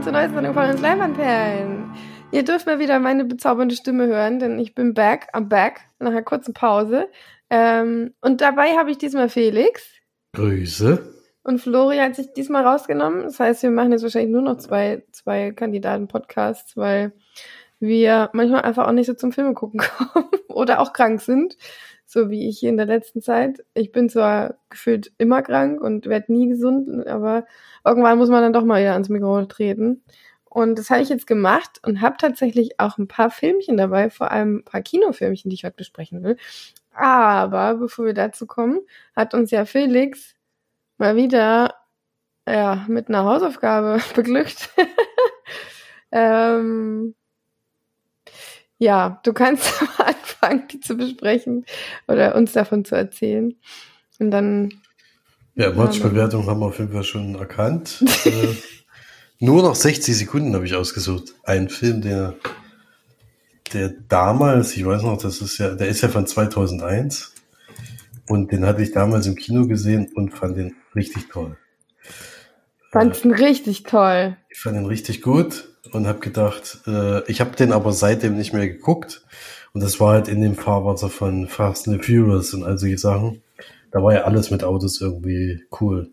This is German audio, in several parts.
willkommen zur neuesten Sendung von uns Leimanperlen. Ihr dürft mal wieder meine bezaubernde Stimme hören, denn ich bin back, am back, nach einer kurzen Pause. Ähm, und dabei habe ich diesmal Felix. Grüße. Und Flori hat sich diesmal rausgenommen. Das heißt, wir machen jetzt wahrscheinlich nur noch zwei, zwei Kandidaten-Podcasts, weil wir manchmal einfach auch nicht so zum Filme gucken kommen oder auch krank sind so wie ich in der letzten Zeit. Ich bin zwar gefühlt immer krank und werde nie gesund, aber irgendwann muss man dann doch mal wieder ans Mikro treten. Und das habe ich jetzt gemacht und habe tatsächlich auch ein paar Filmchen dabei, vor allem ein paar Kinofilmchen, die ich heute besprechen will. Aber bevor wir dazu kommen, hat uns ja Felix mal wieder ja, mit einer Hausaufgabe beglückt. ähm, ja, du kannst am Anfang die zu besprechen oder uns davon zu erzählen. Und dann. Ja, Matchbewertung haben wir auf jeden Fall schon erkannt. äh, nur noch 60 Sekunden habe ich ausgesucht. Ein Film, der, der damals, ich weiß noch, das ist ja, der ist ja von 2001. Und den hatte ich damals im Kino gesehen und fand den richtig toll. Fand's ihn richtig toll. Ich fand ihn richtig gut und habe gedacht, äh, ich habe den aber seitdem nicht mehr geguckt. Und das war halt in dem Fahrwasser von Fast and the Furious und all solche Sachen. Da war ja alles mit Autos irgendwie cool.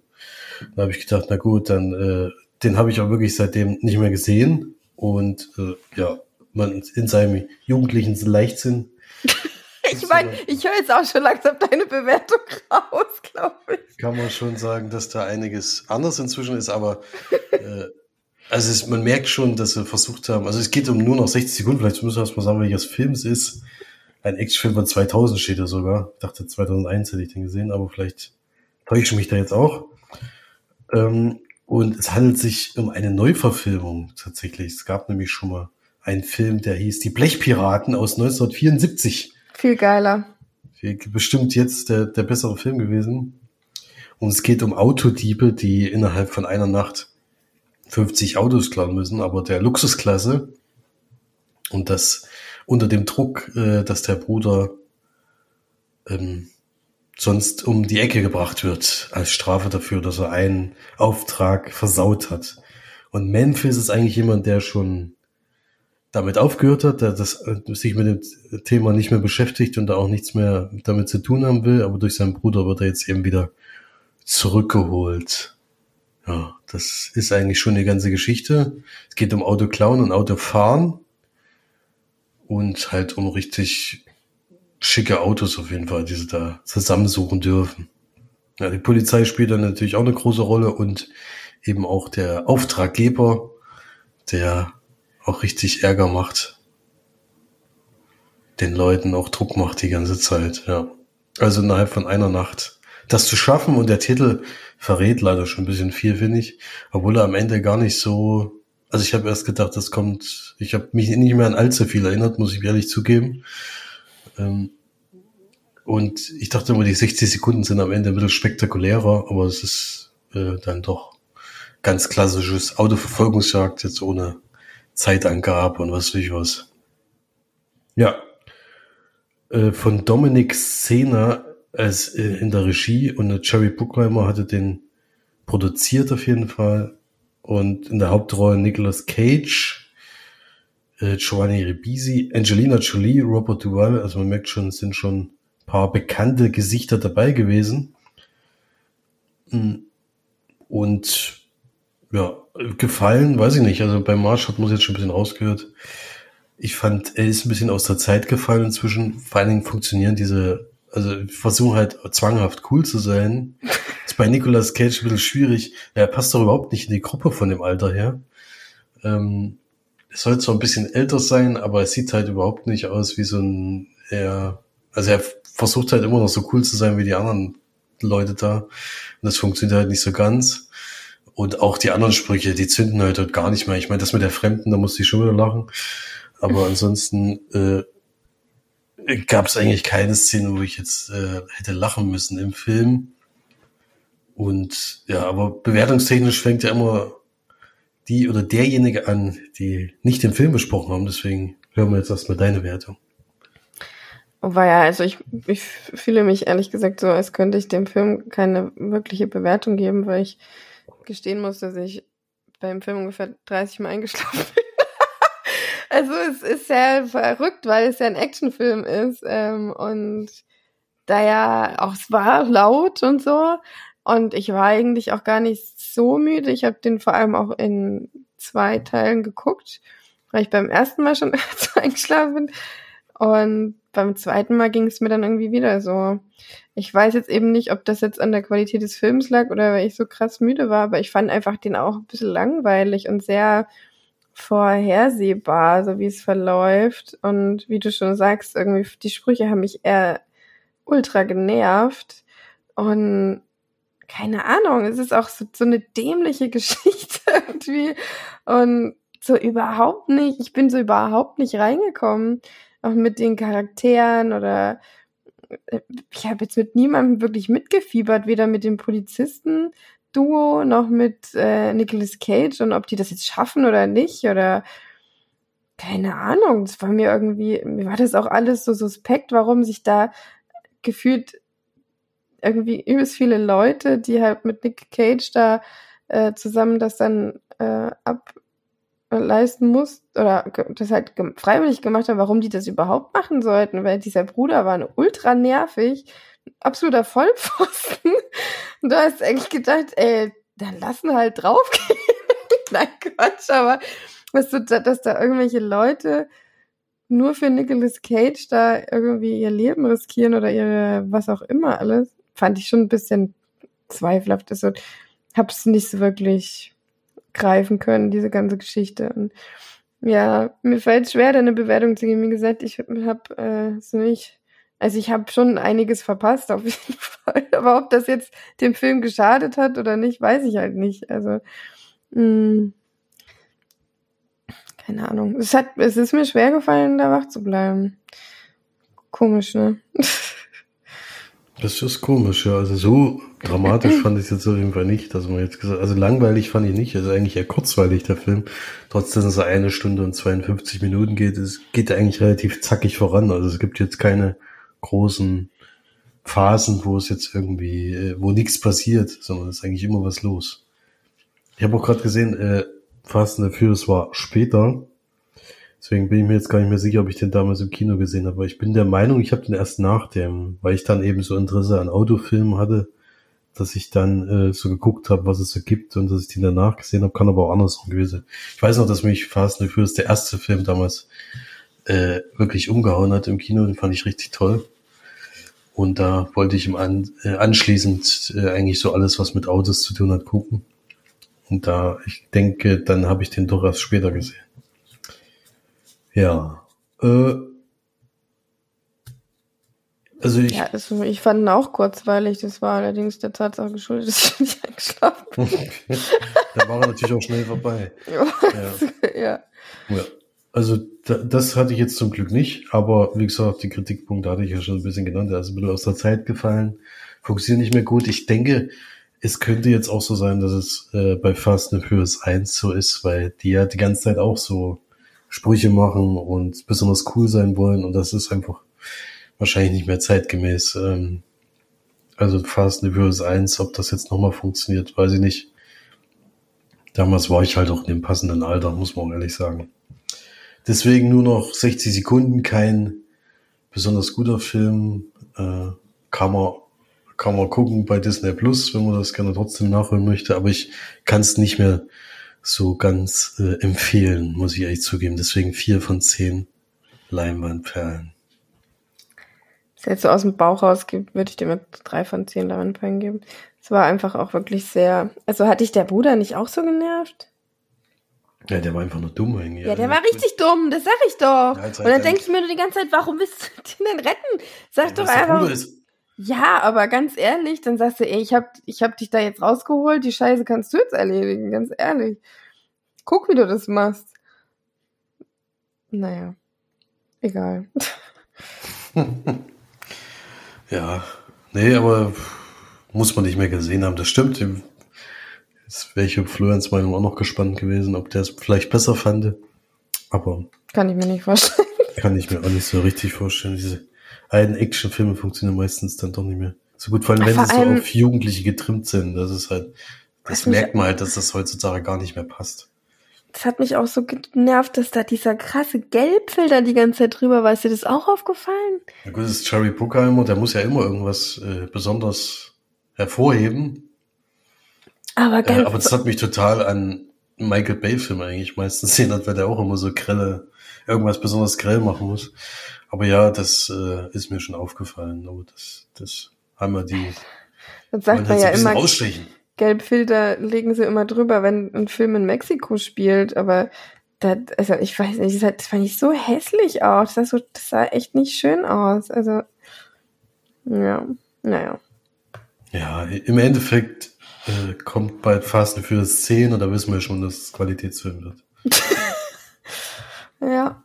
Da habe ich gedacht, na gut, dann äh, den habe ich auch wirklich seitdem nicht mehr gesehen. Und äh, ja, man in seinem jugendlichen Leichtsinn. ich meine, ich höre jetzt auch schon langsam deine Bewertung raus, glaube ich. Kann man schon sagen, dass da einiges anders inzwischen ist, aber äh, also es, man merkt schon, dass sie versucht haben, also es geht um nur noch 60 Sekunden, vielleicht müssen wir erst mal sagen, welches Film es ist. Ein Actionfilm von 2000 steht da sogar. Ich dachte 2001 hätte ich den gesehen, aber vielleicht täusche ich mich da jetzt auch. Ähm, und es handelt sich um eine Neuverfilmung tatsächlich. Es gab nämlich schon mal einen Film, der hieß Die Blechpiraten aus 1974. Viel geiler. Bestimmt jetzt der, der bessere Film gewesen. Und es geht um Autodiebe, die innerhalb von einer Nacht 50 Autos klauen müssen, aber der Luxusklasse und das unter dem Druck, äh, dass der Bruder ähm, sonst um die Ecke gebracht wird als Strafe dafür, dass er einen Auftrag versaut hat. Und Memphis ist eigentlich jemand, der schon damit aufgehört hat, der das, äh, sich mit dem Thema nicht mehr beschäftigt und da auch nichts mehr damit zu tun haben will, aber durch seinen Bruder wird er jetzt eben wieder zurückgeholt. Ja, das ist eigentlich schon eine ganze Geschichte. Es geht um Autoklauen und Autofahren und halt um richtig schicke Autos auf jeden Fall, die sie da zusammensuchen dürfen. Ja, die Polizei spielt dann natürlich auch eine große Rolle und eben auch der Auftraggeber, der auch richtig Ärger macht, den Leuten auch Druck macht die ganze Zeit, ja. Also innerhalb von einer Nacht das zu schaffen und der Titel verrät leider schon ein bisschen viel, finde ich, obwohl er am Ende gar nicht so, also ich habe erst gedacht, das kommt, ich habe mich nicht mehr an allzu viel erinnert, muss ich ehrlich zugeben. Ähm, und ich dachte immer, die 60 Sekunden sind am Ende ein bisschen spektakulärer, aber es ist äh, dann doch ganz klassisches Autoverfolgungsjagd, jetzt ohne Zeitangabe und was weiß ich was. Ja. Äh, von Dominik Sena als äh, in der Regie und Jerry Bruckheimer hatte den produziert auf jeden Fall und in der Hauptrolle Nicolas Cage, äh, Giovanni Ribisi, Angelina Jolie, Robert Duvall, also man merkt schon, es sind schon paar bekannte Gesichter dabei gewesen. Mm. Und ja, gefallen, weiß ich nicht. Also bei Marsch hat man jetzt schon ein bisschen rausgehört. Ich fand, er ist ein bisschen aus der Zeit gefallen inzwischen. Vor allen Dingen funktionieren diese also versuchen halt zwanghaft cool zu sein. ist bei Nicolas Cage ein bisschen schwierig. Er passt doch überhaupt nicht in die Gruppe von dem Alter her. Ähm, er soll zwar ein bisschen älter sein, aber es sieht halt überhaupt nicht aus wie so ein, er, also er versucht halt immer noch so cool zu sein wie die anderen Leute da. Und das funktioniert halt nicht so ganz. Und auch die anderen Sprüche, die zünden halt, halt gar nicht mehr. Ich meine, das mit der Fremden, da musste ich schon wieder lachen. Aber ansonsten, äh, gab es eigentlich keine Szene, wo ich jetzt äh, hätte lachen müssen im Film. Und ja, aber bewertungstechnisch fängt ja immer die oder derjenige an, die nicht den Film besprochen haben. Deswegen hören wir jetzt erstmal deine Wertung. War ja, also ich, ich fühle mich ehrlich gesagt so, als könnte ich dem Film keine wirkliche Bewertung geben, weil ich gestehen muss, dass ich beim Film ungefähr 30 Mal eingeschlafen bin. Also es ist sehr verrückt, weil es ja ein Actionfilm ist ähm, und da ja auch es war laut und so und ich war eigentlich auch gar nicht so müde. Ich habe den vor allem auch in zwei Teilen geguckt, weil ich beim ersten Mal schon eingeschlafen bin und beim zweiten Mal ging es mir dann irgendwie wieder so. Ich weiß jetzt eben nicht, ob das jetzt an der Qualität des Films lag oder weil ich so krass müde war, aber ich fand einfach den auch ein bisschen langweilig und sehr vorhersehbar, so wie es verläuft. Und wie du schon sagst, irgendwie die Sprüche haben mich eher ultra genervt. Und keine Ahnung, es ist auch so, so eine dämliche Geschichte irgendwie. Und so überhaupt nicht, ich bin so überhaupt nicht reingekommen auch mit den Charakteren oder äh, ich habe jetzt mit niemandem wirklich mitgefiebert, weder mit dem Polizisten Duo noch mit äh, Nicolas Cage und ob die das jetzt schaffen oder nicht oder keine Ahnung, es war mir irgendwie, mir war das auch alles so suspekt, warum sich da gefühlt irgendwie übelst viele Leute, die halt mit Nick Cage da äh, zusammen das dann äh, ab leisten muss oder das halt freiwillig gemacht haben, warum die das überhaupt machen sollten, weil dieser Bruder war ultra nervig, absoluter Vollpfosten. Und du hast eigentlich gedacht, ey, dann lassen halt draufgehen. Nein, Quatsch, aber weißt du, dass da irgendwelche Leute nur für Nicolas Cage da irgendwie ihr Leben riskieren oder ihre, was auch immer alles, fand ich schon ein bisschen zweifelhaft. Also hab's nicht so wirklich greifen können, diese ganze Geschichte. Und ja, mir fällt es schwer, da eine Bewertung zu geben. Wie gesagt, ich habe äh, so nicht, also ich habe schon einiges verpasst, auf jeden Fall. Aber ob das jetzt dem Film geschadet hat oder nicht, weiß ich halt nicht. Also, mh, hm, keine Ahnung. Es hat, es ist mir schwer gefallen, da wach zu bleiben. Komisch, ne? Das ist komisch, ja. Also so dramatisch fand ich es jetzt auf jeden Fall nicht, dass man jetzt gesagt, also langweilig fand ich nicht, also eigentlich eher kurzweilig der Film. Trotzdem, dass er eine Stunde und 52 Minuten geht, es geht eigentlich relativ zackig voran. Also es gibt jetzt keine großen Phasen, wo es jetzt irgendwie, äh, wo nichts passiert, sondern es ist eigentlich immer was los. Ich habe auch gerade gesehen, äh, Fast and Furious war später, Deswegen bin ich mir jetzt gar nicht mehr sicher, ob ich den damals im Kino gesehen habe. Aber ich bin der Meinung, ich habe den erst nach dem, weil ich dann eben so Interesse an Autofilmen hatte, dass ich dann äh, so geguckt habe, was es so gibt und dass ich den danach gesehen habe, kann aber auch andersrum gewesen. Ich weiß noch, dass mich Fast and Furious, der erste Film damals, äh, wirklich umgehauen hat im Kino. Den fand ich richtig toll. Und da wollte ich ihm an, äh, anschließend äh, eigentlich so alles, was mit Autos zu tun hat, gucken. Und da, ich denke, dann habe ich den doch erst später gesehen. Ja. Äh, also ich. Ja, also ich fand ihn auch kurzweilig. Das war allerdings der Tatsache geschuldet, dass ich nicht eingeschlafen bin. da war er natürlich auch schnell vorbei. ja. ja. ja. Also da, das hatte ich jetzt zum Glück nicht, aber wie gesagt, die Kritikpunkte hatte ich ja schon ein bisschen genannt. Also bin aus der Zeit gefallen, funktioniert nicht mehr gut. Ich denke, es könnte jetzt auch so sein, dass es äh, bei Fast and Furious 1 so ist, weil die ja die ganze Zeit auch so Sprüche machen und besonders cool sein wollen und das ist einfach wahrscheinlich nicht mehr zeitgemäß. Ähm, also Fast and Furious 1, ob das jetzt nochmal funktioniert, weiß ich nicht. Damals war ich halt auch in dem passenden Alter, muss man auch ehrlich sagen. Deswegen nur noch 60 Sekunden, kein besonders guter Film. Äh, kann man kann man gucken bei Disney Plus, wenn man das gerne trotzdem nachholen möchte. Aber ich kann es nicht mehr so ganz äh, empfehlen, muss ich ehrlich zugeben. Deswegen vier von zehn Leinwandperlen. Wenn es jetzt so aus dem Bauch rausgibt, würde ich dir mit drei von zehn Leinwandperlen geben. Es war einfach auch wirklich sehr. Also hatte ich der Bruder nicht auch so genervt? Ja, der war einfach nur dumm irgendwie. Ja, der war richtig dumm, das sag ich doch. Ja, und dann denke ich mir nur die ganze Zeit, warum willst du den denn retten? Sag ja, doch einfach. Ja, aber ganz ehrlich, dann sagst du, ey, ich hab, ich hab dich da jetzt rausgeholt, die Scheiße kannst du jetzt erledigen, ganz ehrlich. Guck, wie du das machst. Naja, egal. ja, nee, aber muss man nicht mehr gesehen haben, das stimmt. Jetzt wäre ich auf Florians Meinung auch noch gespannt gewesen, ob der es vielleicht besser fand. Aber. Kann ich mir nicht vorstellen. Kann ich mir auch nicht so richtig vorstellen. Diese alten Actionfilme funktionieren meistens dann doch nicht mehr so gut, vor allem wenn sie so auf Jugendliche getrimmt sind. Das ist halt Das merkt man halt, dass das heutzutage gar nicht mehr passt. Das hat mich auch so genervt, dass da dieser krasse Gelbfilter die ganze Zeit drüber war. Ist dir das auch aufgefallen? Ja gut, das ist Jerry Bruckheimer, der muss ja immer irgendwas äh, besonders hervorheben. Aber, ganz äh, aber das hat mich total an Michael Bay-Filme eigentlich meistens erinnert, weil der auch immer so grelle, irgendwas besonders grell machen muss. Aber ja, das äh, ist mir schon aufgefallen. Aber das, das haben wir die. Dann sagt man ja immer, ausstechen. Gelbfilter legen sie immer drüber, wenn ein Film in Mexiko spielt, aber das, also ich weiß nicht, das fand ich so hässlich aus. Das sah, so, das sah echt nicht schön aus. Also, ja, naja. Ja, im Endeffekt äh, kommt bald Fast and Furious 10 und da wissen wir schon, dass es Qualitätsfilm wird. ja,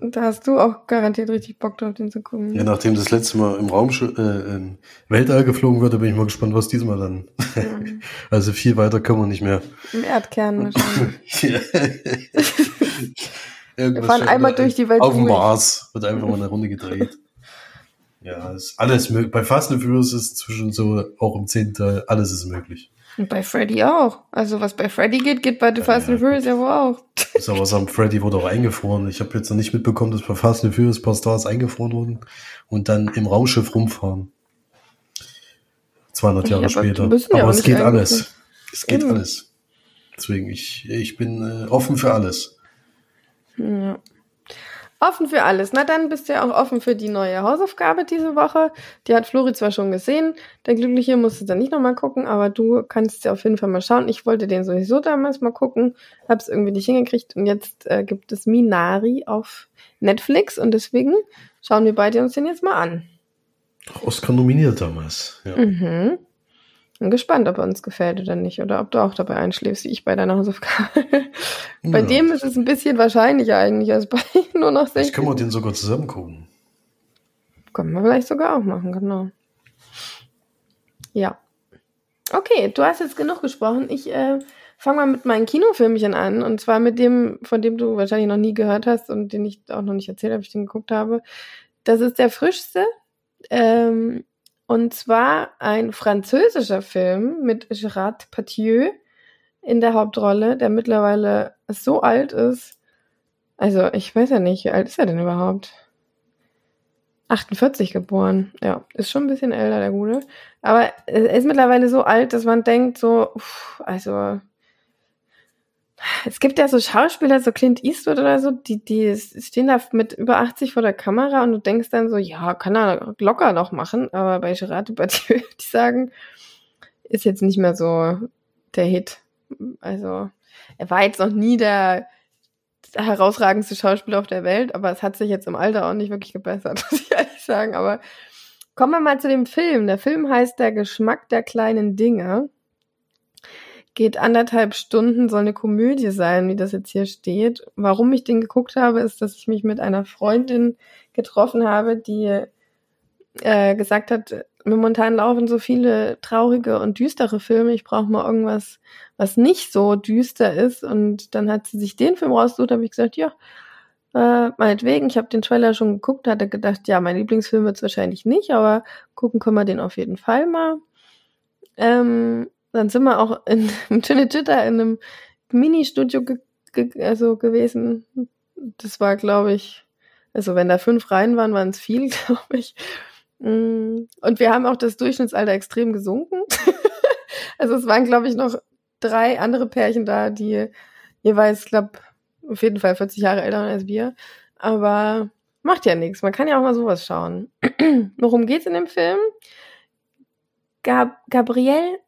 da hast du auch garantiert richtig Bock drauf, den zu gucken. Ja, nachdem das letzte Mal im Raum äh, im Weltall geflogen wird, bin ich mal gespannt, was diesmal dann. Mhm. also viel weiter können wir nicht mehr. Im Erdkern wahrscheinlich. wir fahren einmal durch die Welt. Auf dem Mars wird einfach mal eine Runde gedreht. Ja, ist alles möglich. Bei Fast and Furious ist zwischen so auch im zehnten Teil alles ist möglich. Und bei Freddy auch. Also was bei Freddy geht, geht bei The ja, Fast and Furious ja wohl auch. Ist aber sagen, Freddy wurde auch eingefroren. Ich habe jetzt noch nicht mitbekommen, dass bei Fast and Furious ein paar Stars eingefroren wurden und dann im Raumschiff rumfahren. 200 Jahre ja, später. Aber, aber es geht alles. Es geht Eben. alles. Deswegen, ich, ich bin äh, offen für alles. Ja. Offen für alles. Na, dann bist du ja auch offen für die neue Hausaufgabe diese Woche. Die hat Flori zwar schon gesehen. Der Glückliche musste dann nicht nochmal gucken, aber du kannst ja auf jeden Fall mal schauen. Ich wollte den sowieso damals mal gucken, hab's irgendwie nicht hingekriegt und jetzt äh, gibt es Minari auf Netflix und deswegen schauen wir beide uns den jetzt mal an. Oscar nominiert damals, ja. Mhm. Bin gespannt, ob er uns gefällt oder nicht. Oder ob du auch dabei einschläfst, wie ich bei deiner Hausaufgabe. bei ja. dem ist es ein bisschen wahrscheinlicher eigentlich als bei nur noch 60. Ich können wir den sogar zusammen gucken. Können wir vielleicht sogar auch machen, genau. Ja. Okay, du hast jetzt genug gesprochen. Ich äh, fange mal mit meinen Kinofilmchen an. Und zwar mit dem, von dem du wahrscheinlich noch nie gehört hast und den ich auch noch nicht erzählt habe, ich den geguckt habe. Das ist der frischste. Ähm, und zwar ein französischer Film mit Gérard Patieu in der Hauptrolle, der mittlerweile so alt ist. Also, ich weiß ja nicht, wie alt ist er denn überhaupt? 48 geboren. Ja, ist schon ein bisschen älter, der Gute. Aber er ist mittlerweile so alt, dass man denkt, so, uff, also es gibt ja so Schauspieler, so Clint Eastwood oder so, die, die stehen da mit über 80 vor der Kamera und du denkst dann so, ja, kann er locker noch machen, aber bei Gerard Depardieu, die sagen, ist jetzt nicht mehr so der Hit. Also, er war jetzt noch nie der herausragendste Schauspieler auf der Welt, aber es hat sich jetzt im Alter auch nicht wirklich gebessert, muss ich ehrlich sagen. Aber kommen wir mal zu dem Film. Der Film heißt Der Geschmack der kleinen Dinge geht anderthalb Stunden, soll eine Komödie sein, wie das jetzt hier steht. Warum ich den geguckt habe, ist, dass ich mich mit einer Freundin getroffen habe, die äh, gesagt hat, momentan laufen so viele traurige und düstere Filme, ich brauche mal irgendwas, was nicht so düster ist. Und dann hat sie sich den Film rausgesucht, habe ich gesagt, ja, äh, meinetwegen, ich habe den Trailer schon geguckt, hatte gedacht, ja, mein Lieblingsfilm wird es wahrscheinlich nicht, aber gucken können wir den auf jeden Fall mal. Ähm, dann sind wir auch in, im Twitter in einem Mini-Studio ge ge also gewesen. Das war, glaube ich, also wenn da fünf Reihen waren, waren es viel, glaube ich. Mm, und wir haben auch das Durchschnittsalter extrem gesunken. also es waren, glaube ich, noch drei andere Pärchen da, die jeweils, glaube auf jeden Fall 40 Jahre älter als wir. Aber macht ja nichts. Man kann ja auch mal sowas schauen. Worum geht's in dem Film? Gab Gabrielle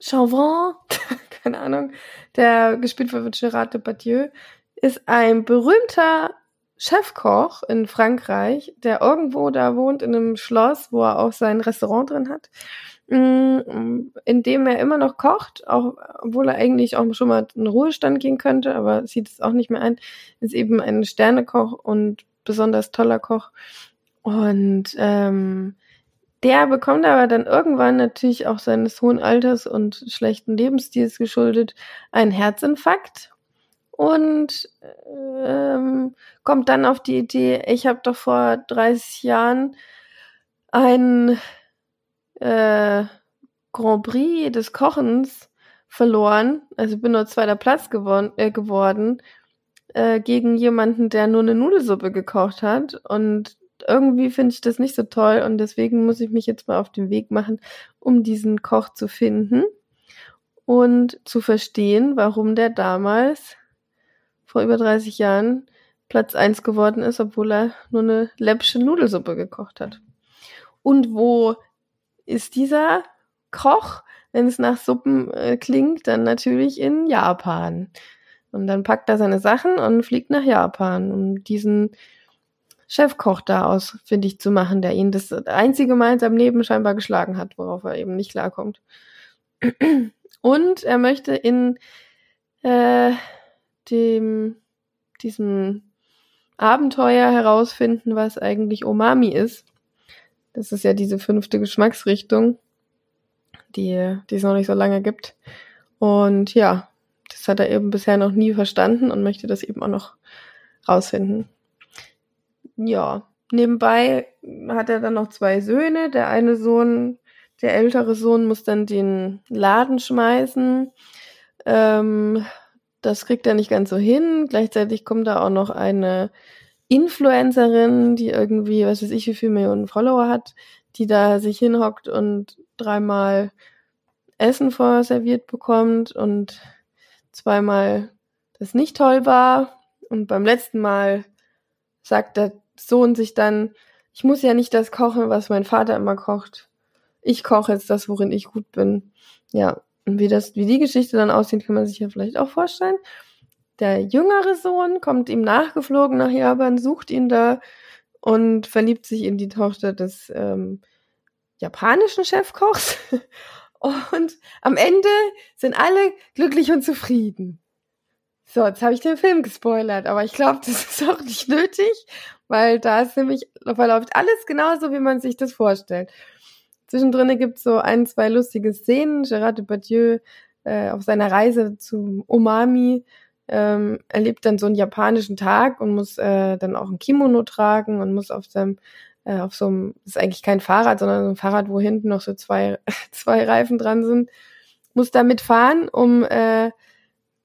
Chauvin, keine Ahnung, der gespielt wird von Gérard Depardieu, ist ein berühmter Chefkoch in Frankreich, der irgendwo da wohnt in einem Schloss, wo er auch sein Restaurant drin hat, mm, in dem er immer noch kocht, auch obwohl er eigentlich auch schon mal in Ruhestand gehen könnte, aber sieht es auch nicht mehr ein, ist eben ein Sternekoch und besonders toller Koch. Und ähm, der bekommt aber dann irgendwann natürlich auch seines hohen Alters und schlechten Lebensstils geschuldet einen Herzinfarkt und ähm, kommt dann auf die Idee, ich habe doch vor 30 Jahren ein äh, Grand Prix des Kochens verloren, also bin nur zweiter Platz geworden, äh, geworden äh, gegen jemanden, der nur eine Nudelsuppe gekocht hat. Und irgendwie finde ich das nicht so toll und deswegen muss ich mich jetzt mal auf den Weg machen, um diesen Koch zu finden und zu verstehen, warum der damals vor über 30 Jahren Platz eins geworden ist, obwohl er nur eine läppsche Nudelsuppe gekocht hat. Und wo ist dieser Koch? Wenn es nach Suppen äh, klingt, dann natürlich in Japan. Und dann packt er seine Sachen und fliegt nach Japan, um diesen Chefkoch da ausfindig zu machen, der ihn das einzige Mal in seinem Leben scheinbar geschlagen hat, worauf er eben nicht klarkommt. Und er möchte in äh, dem diesem Abenteuer herausfinden, was eigentlich Umami ist. Das ist ja diese fünfte Geschmacksrichtung, die, die es noch nicht so lange gibt. Und ja, das hat er eben bisher noch nie verstanden und möchte das eben auch noch rausfinden. Ja, nebenbei hat er dann noch zwei Söhne. Der eine Sohn, der ältere Sohn, muss dann den Laden schmeißen. Ähm, das kriegt er nicht ganz so hin. Gleichzeitig kommt da auch noch eine Influencerin, die irgendwie, was weiß ich, wie viele Millionen Follower hat, die da sich hinhockt und dreimal Essen vorserviert bekommt und zweimal das nicht toll war. Und beim letzten Mal sagt der Sohn sich dann, ich muss ja nicht das kochen, was mein Vater immer kocht. Ich koche jetzt das, worin ich gut bin. Ja, und wie das, wie die Geschichte dann aussieht, kann man sich ja vielleicht auch vorstellen. Der jüngere Sohn kommt ihm nachgeflogen nach Japan, sucht ihn da und verliebt sich in die Tochter des ähm, japanischen Chefkochs. Und am Ende sind alle glücklich und zufrieden. So, jetzt habe ich den Film gespoilert, aber ich glaube, das ist auch nicht nötig, weil da ist nämlich, verläuft alles genauso, wie man sich das vorstellt. Zwischendrin gibt es so ein, zwei lustige Szenen. Gerard Depardieu äh, auf seiner Reise zum Umami ähm, erlebt dann so einen japanischen Tag und muss äh, dann auch ein Kimono tragen und muss auf seinem äh, auf so einem, ist eigentlich kein Fahrrad, sondern so ein Fahrrad, wo hinten noch so zwei, zwei Reifen dran sind, muss damit fahren, um äh,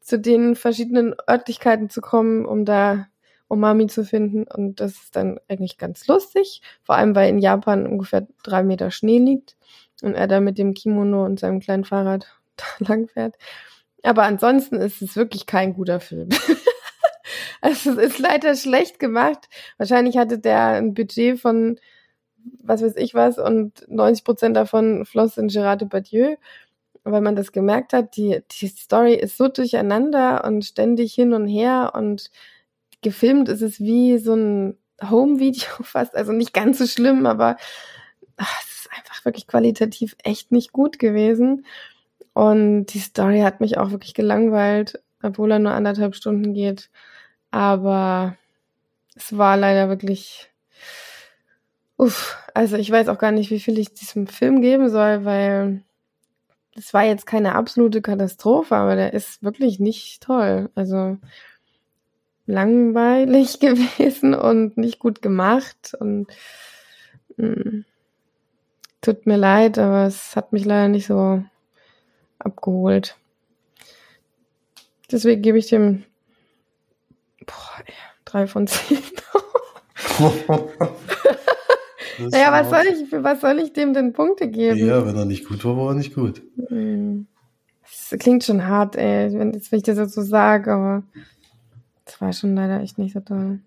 zu den verschiedenen Örtlichkeiten zu kommen, um da Umami zu finden. Und das ist dann eigentlich ganz lustig. Vor allem, weil in Japan ungefähr drei Meter Schnee liegt und er da mit dem Kimono und seinem kleinen Fahrrad lang fährt. Aber ansonsten ist es wirklich kein guter Film. also es ist leider schlecht gemacht. Wahrscheinlich hatte der ein Budget von was weiß ich was und 90 Prozent davon floss in Gerard Depardieu weil man das gemerkt hat, die, die Story ist so durcheinander und ständig hin und her und gefilmt ist es wie so ein Home-Video fast, also nicht ganz so schlimm, aber ach, es ist einfach wirklich qualitativ echt nicht gut gewesen. Und die Story hat mich auch wirklich gelangweilt, obwohl er nur anderthalb Stunden geht. Aber es war leider wirklich, uff, also ich weiß auch gar nicht, wie viel ich diesem Film geben soll, weil es war jetzt keine absolute Katastrophe, aber der ist wirklich nicht toll. Also langweilig gewesen und nicht gut gemacht und mh, mm, tut mir leid, aber es hat mich leider nicht so abgeholt. Deswegen gebe ich dem boah, drei von zehn. naja, was soll, ich, was soll ich dem denn Punkte geben? Ja, wenn er nicht gut war, war er nicht gut. Das klingt schon hart, ey, wenn, wenn ich das jetzt so sage, aber das war schon leider echt nicht so toll.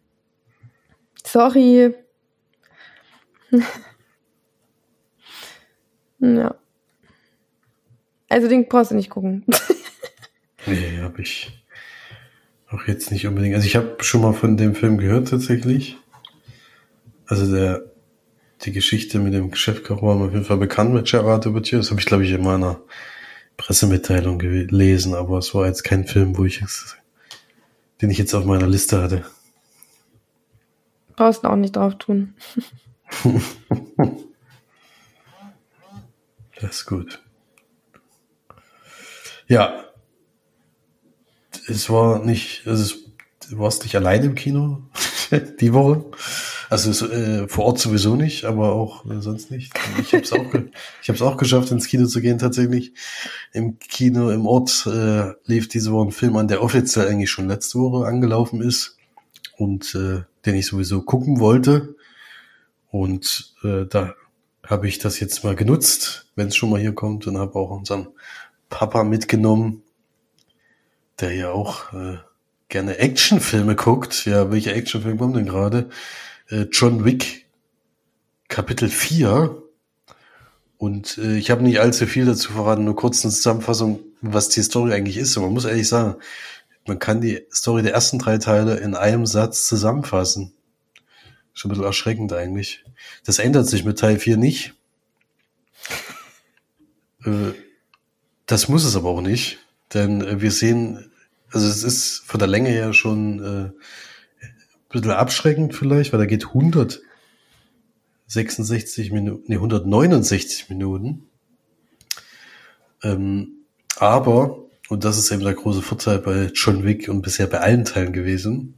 Sorry. ja. Also den brauchst du nicht gucken. nee, hab ich auch jetzt nicht unbedingt. Also ich habe schon mal von dem Film gehört tatsächlich. Also der die Geschichte mit dem Chefkoch war mir auf jeden Fall bekannt mit Gerard Depardieu. Das habe ich, glaube ich, in meiner Pressemitteilung gelesen, aber es war jetzt kein Film, wo ich es den ich jetzt auf meiner Liste hatte. Brauchst du auch nicht drauf tun. das ist gut. Ja. Es war nicht, also es, du warst nicht alleine im Kino die Woche. Also so, äh, vor Ort sowieso nicht, aber auch äh, sonst nicht. Ich habe es auch, ich hab's auch geschafft, ins Kino zu gehen tatsächlich. Im Kino im Ort äh, lief diese Woche ein Film an, der offiziell eigentlich schon letzte Woche angelaufen ist und äh, den ich sowieso gucken wollte. Und äh, da habe ich das jetzt mal genutzt, wenn es schon mal hier kommt und habe auch unseren Papa mitgenommen, der ja auch äh, gerne Actionfilme guckt. Ja, welcher Actionfilm kommt denn gerade? Äh, John Wick Kapitel 4. Und äh, ich habe nicht allzu viel dazu verraten, nur kurz eine Zusammenfassung, was die Story eigentlich ist. Und man muss ehrlich sagen, man kann die Story der ersten drei Teile in einem Satz zusammenfassen. Schon ein bisschen erschreckend eigentlich. Das ändert sich mit Teil 4 nicht. Äh, das muss es aber auch nicht, denn äh, wir sehen, also es ist von der Länge her schon äh, bisschen abschreckend vielleicht, weil da geht 166 Minuten, nee, 169 Minuten. Ähm, aber, und das ist eben der große Vorteil bei John Wick und bisher bei allen Teilen gewesen,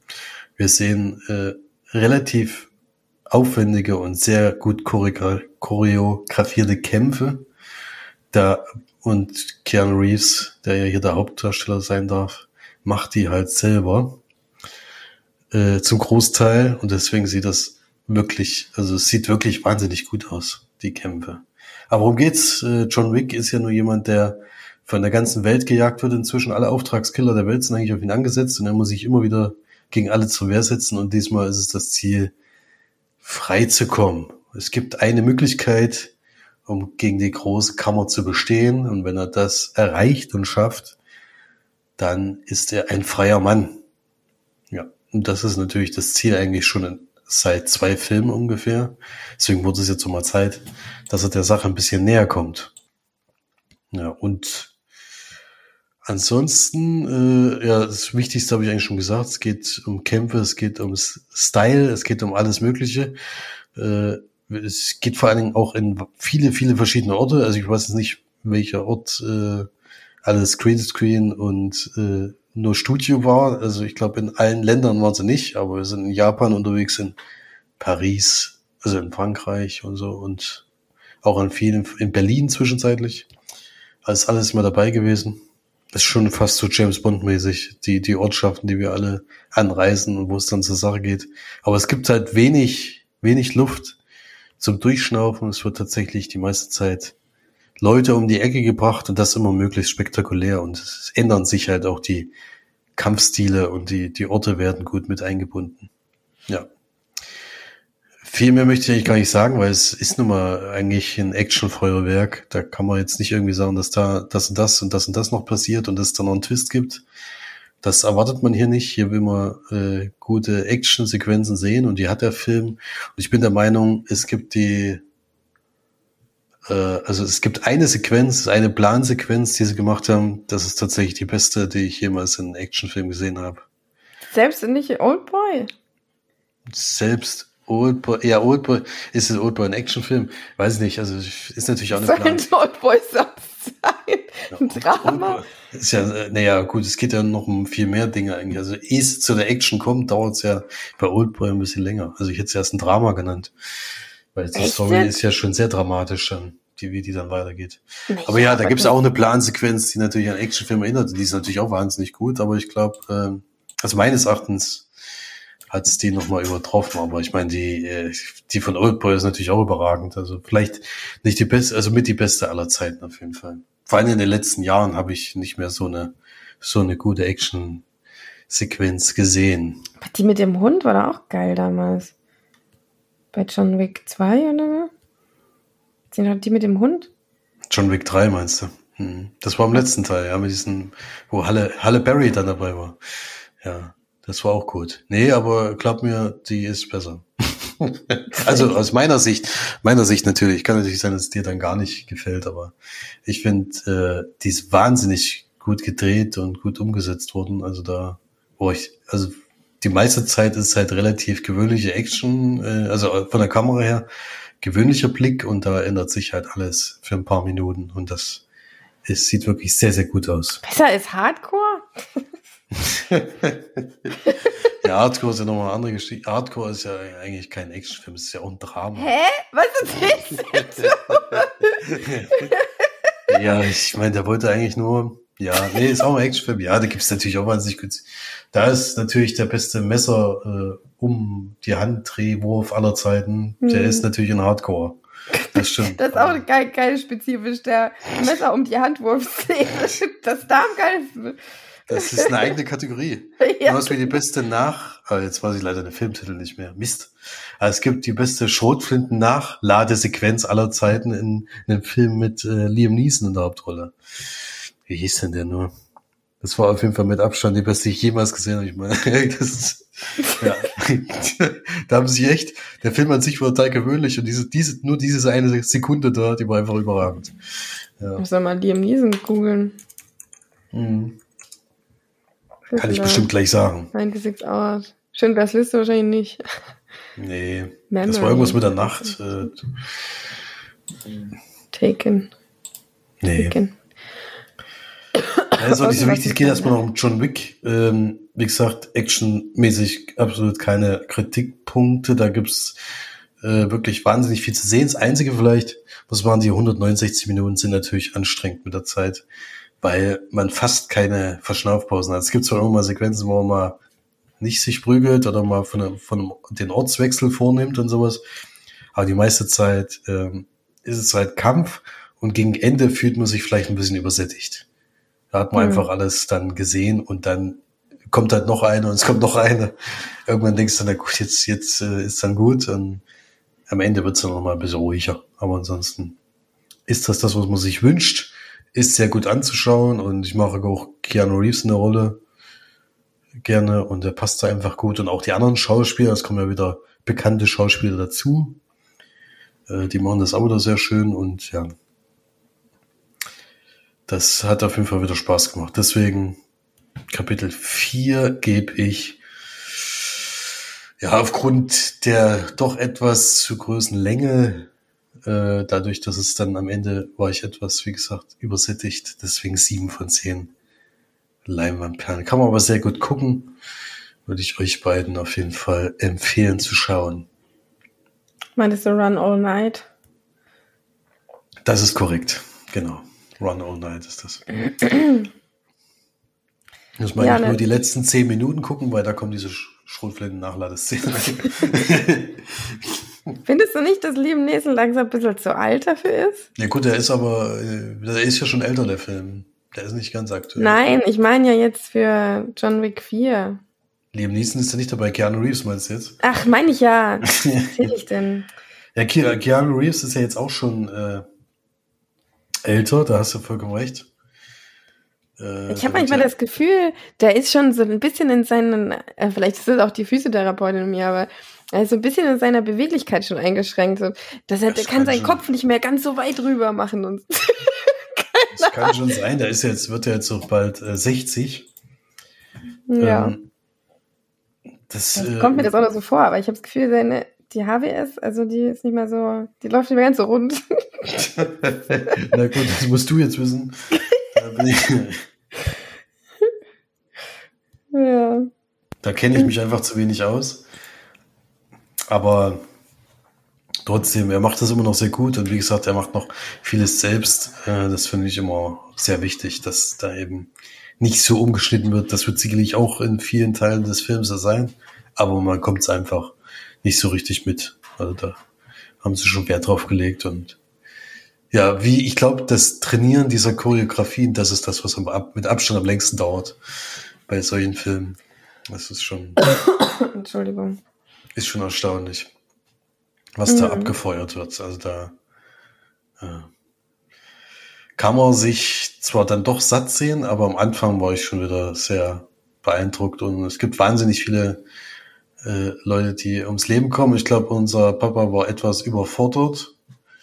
wir sehen äh, relativ aufwendige und sehr gut choreografierte Kämpfe. Da, und Keanu Reeves, der ja hier der Hauptdarsteller sein darf, macht die halt selber. Äh, zum Großteil. Und deswegen sieht das wirklich, also es sieht wirklich wahnsinnig gut aus, die Kämpfe. Aber worum geht's? Äh, John Wick ist ja nur jemand, der von der ganzen Welt gejagt wird. Inzwischen alle Auftragskiller der Welt sind eigentlich auf ihn angesetzt und er muss sich immer wieder gegen alle zur Wehr setzen. Und diesmal ist es das Ziel, frei zu kommen. Es gibt eine Möglichkeit, um gegen die große Kammer zu bestehen. Und wenn er das erreicht und schafft, dann ist er ein freier Mann. Das ist natürlich das Ziel eigentlich schon seit zwei Filmen ungefähr. Deswegen wurde es jetzt so mal Zeit, dass er der Sache ein bisschen näher kommt. Ja, und Ansonsten, äh, ja, das Wichtigste habe ich eigentlich schon gesagt. Es geht um Kämpfe, es geht um Style, es geht um alles Mögliche. Äh, es geht vor allen Dingen auch in viele, viele verschiedene Orte. Also ich weiß jetzt nicht, welcher Ort äh, alles Greenscreen und äh, nur Studio war. Also ich glaube, in allen Ländern waren sie nicht, aber wir sind in Japan unterwegs, in Paris, also in Frankreich und so und auch in vielen, in Berlin zwischenzeitlich. Also alles mal dabei gewesen ist schon fast so James Bond mäßig, die, die Ortschaften, die wir alle anreisen und wo es dann zur Sache geht. Aber es gibt halt wenig, wenig Luft zum Durchschnaufen. Es wird tatsächlich die meiste Zeit Leute um die Ecke gebracht und das immer möglichst spektakulär und es ändern sich halt auch die Kampfstile und die, die Orte werden gut mit eingebunden. Ja. Viel mehr möchte ich eigentlich gar nicht sagen, weil es ist nun mal eigentlich ein Actionfeuerwerk. Da kann man jetzt nicht irgendwie sagen, dass da das und das und das und das noch passiert und dass es da noch einen Twist gibt. Das erwartet man hier nicht. Hier will man äh, gute Actionsequenzen sehen und die hat der Film. Und ich bin der Meinung, es gibt die, äh, also es gibt eine Sequenz, eine Plansequenz, die sie gemacht haben. Das ist tatsächlich die beste, die ich jemals in einem Actionfilm gesehen habe. Selbst nicht Oldboy? Selbst Oldboy, ja, Oldboy, ist es Oldboy ein Actionfilm? Weiß ich nicht, also ist natürlich auch eine Soll Plan. Oldboy sein? Ein Drama? Ist ja, naja, gut, es geht ja noch um viel mehr Dinge eigentlich. Also, ehe es zu der Action kommt, dauert es ja bei Oldboy ein bisschen länger. Also, ich hätte es erst ein Drama genannt. Weil die? Story ist ja schon sehr dramatisch dann, die, wie die dann weitergeht. Naja, aber ja, da gibt es auch eine Plansequenz, die natürlich an Actionfilm erinnert. Die ist natürlich auch wahnsinnig gut, aber ich glaube, ähm, also meines Erachtens hat es die nochmal übertroffen. Aber ich meine, die, äh, die von Oldboy ist natürlich auch überragend. Also vielleicht nicht die beste, also mit die beste aller Zeiten auf jeden Fall. Vor allem in den letzten Jahren habe ich nicht mehr so eine, so eine gute Action-Sequenz gesehen. Die mit dem Hund war da auch geil damals. Bei John Wick 2 oder so? Die mit dem Hund? John Wick 3 meinst du? Hm. Das war im letzten Teil, ja, mit diesem, wo Halle, Halle Berry dann dabei war. Ja. Das war auch gut. Nee, aber glaub mir, die ist besser. also aus meiner Sicht, meiner Sicht natürlich, kann natürlich sein, dass es dir dann gar nicht gefällt, aber ich finde, äh, die ist wahnsinnig gut gedreht und gut umgesetzt worden. Also da, wo ich, also die meiste Zeit ist halt relativ gewöhnliche Action, äh, also von der Kamera her gewöhnlicher Blick und da ändert sich halt alles für ein paar Minuten und das es sieht wirklich sehr, sehr gut aus. Besser ist Hardcore? ja, Hardcore ist ja nochmal eine andere Geschichte. Hardcore ist ja eigentlich kein Actionfilm, es ist ja auch ein Drama. Hä? Was ist das denn ja, ich meine, der wollte eigentlich nur, ja, nee, ist auch ein Actionfilm. Ja, da gibt es natürlich auch wahnsinnig gut. Da ist natürlich der beste Messer äh, um die Handdrehwurf aller Zeiten. Der Mhm. ist natürlich ein Hardcore. Das stimmt. Das ist auch geil, geil spezifisch, der Messer um die Handwurfszene. Das da am geilsten. Das ist eine eigene Kategorie. Ja. Du hast mir die beste nach, ah, jetzt weiß ich leider den Filmtitel nicht mehr. Mist. Aber es gibt die beste Schrotflinten-Nachladesequenz aller Zeiten in einem Film mit äh, Liam Neeson in der Hauptrolle. Wie hieß denn der nur? Das war auf jeden Fall mit Abstand die beste, die ich jemals gesehen habe. Ich meine, das ist, ja. da haben sie echt, der Film an sich war total gewöhnlich und diese, diese, nur diese eine Sekunde da, die war einfach überragend. Ja. Ich soll mal Liam Neeson googeln. Mhm. Kann ich da? bestimmt gleich sagen. 96 Hours. Schindlers Liste wahrscheinlich nicht. Nee. Memory. Das war irgendwas mit der Nacht. Äh, Taken. nee. Taken. Auch nicht so wichtig. Geht erstmal noch um John Wick. Ähm, wie gesagt, actionmäßig absolut keine Kritikpunkte. Da gibt's äh, wirklich wahnsinnig viel zu sehen. Das Einzige vielleicht, was waren die 169 Minuten, sind natürlich anstrengend mit der Zeit, weil man fast keine Verschnaufpausen hat. Es gibt zwar immer mal Sequenzen, wo man mal nicht sich prügelt oder mal von, einem- von einem, den Ortswechsel vornimmt und sowas. Aber die meiste Zeit ähm, ist es halt Kampf und gegen Ende fühlt man sich vielleicht ein bisschen übersättigt. Da hat man Mhm. einfach alles dann gesehen und dann kommt halt noch eine und es kommt noch eine. Irgendwann denkst du, na gut, jetzt, jetzt äh, ist dann gut und am Ende wird es dann noch mal ein bisschen ruhiger. Aber ansonsten ist das das, was man sich wünscht, ist sehr gut anzuschauen und ich mache auch Keanu Reeves in der Rolle gerne und der passt da einfach gut und auch die anderen Schauspieler, es kommen ja wieder bekannte Schauspieler dazu, äh, die machen das auch wieder sehr schön und ja, das hat auf jeden Fall wieder Spaß gemacht. Deswegen Kapitel 4 gebe ich ja aufgrund der doch etwas zu großen Länge, äh, dadurch, dass es dann am Ende war ich etwas, wie gesagt, übersättigt, deswegen 7 von 10 Leinwandperlen. Kann man aber sehr gut gucken. Würde ich euch beiden auf jeden Fall empfehlen zu schauen. Meintest du Run All Night? Das ist korrekt. Genau. Run All Night ist das. Muss man Ja, eigentlich ne- nur die letzten zehn Minuten gucken, weil da kommt diese Sch- Schrotflinten-Nachladeszene. Findest du nicht, dass Liam Neeson langsam ein bisschen zu alt dafür ist? ja gut, der ist aber, äh, der ist ja schon älter, der Film. Der ist nicht ganz aktuell. Nein, ich meine ja jetzt für John Wick 4. Liam Neeson ist ja nicht dabei. Keanu Reeves meinst du jetzt? Ach, meine ich ja. Was erzähl ich denn? Ja, Ke- Keanu Reeves ist ja jetzt auch schon äh, älter, da hast du vollkommen recht. Äh, Ich habe manchmal das Gefühl, der ist schon so ein bisschen in seinen, äh, vielleicht ist es auch die Physiotherapeutin in mir, aber er ist so ein bisschen in seiner Beweglichkeit schon eingeschränkt. So, dass er Das der kann kann seinen schon. Kopf nicht mehr ganz so weit rüber machen. Und Das kann schon sein. Der ist jetzt, wird ja jetzt auch bald äh, 60. ja, Ähm, das, das äh, kommt mir das auch noch so vor, aber ich habe das Gefühl, seine, die HWS, also die ist nicht mehr so, die läuft nicht mehr ganz so rund. Na gut, das musst du jetzt wissen. Ja. da kenne ich mich einfach zu wenig aus. Aber trotzdem, er macht das immer noch sehr gut und wie gesagt, er macht noch vieles selbst. Äh, das finde ich immer sehr wichtig, dass da eben nicht so umgeschnitten wird. Das wird sicherlich auch in vielen Teilen des Films so sein, aber man kommt es einfach nicht so richtig mit. Also da haben sie schon Wert drauf gelegt und ja, wie ich glaube, das Trainieren dieser Choreografien, das ist das, was am, ab, mit Abstand am längsten dauert bei solchen Filmen. Das ist schon, Entschuldigung. ist schon erstaunlich, was da Mhm. abgefeuert wird. Also da äh, kann man sich zwar dann doch satt sehen, aber am Anfang war ich schon wieder sehr beeindruckt und es gibt wahnsinnig viele äh, Leute, die ums Leben kommen. Ich glaube, unser Papa war etwas überfordert.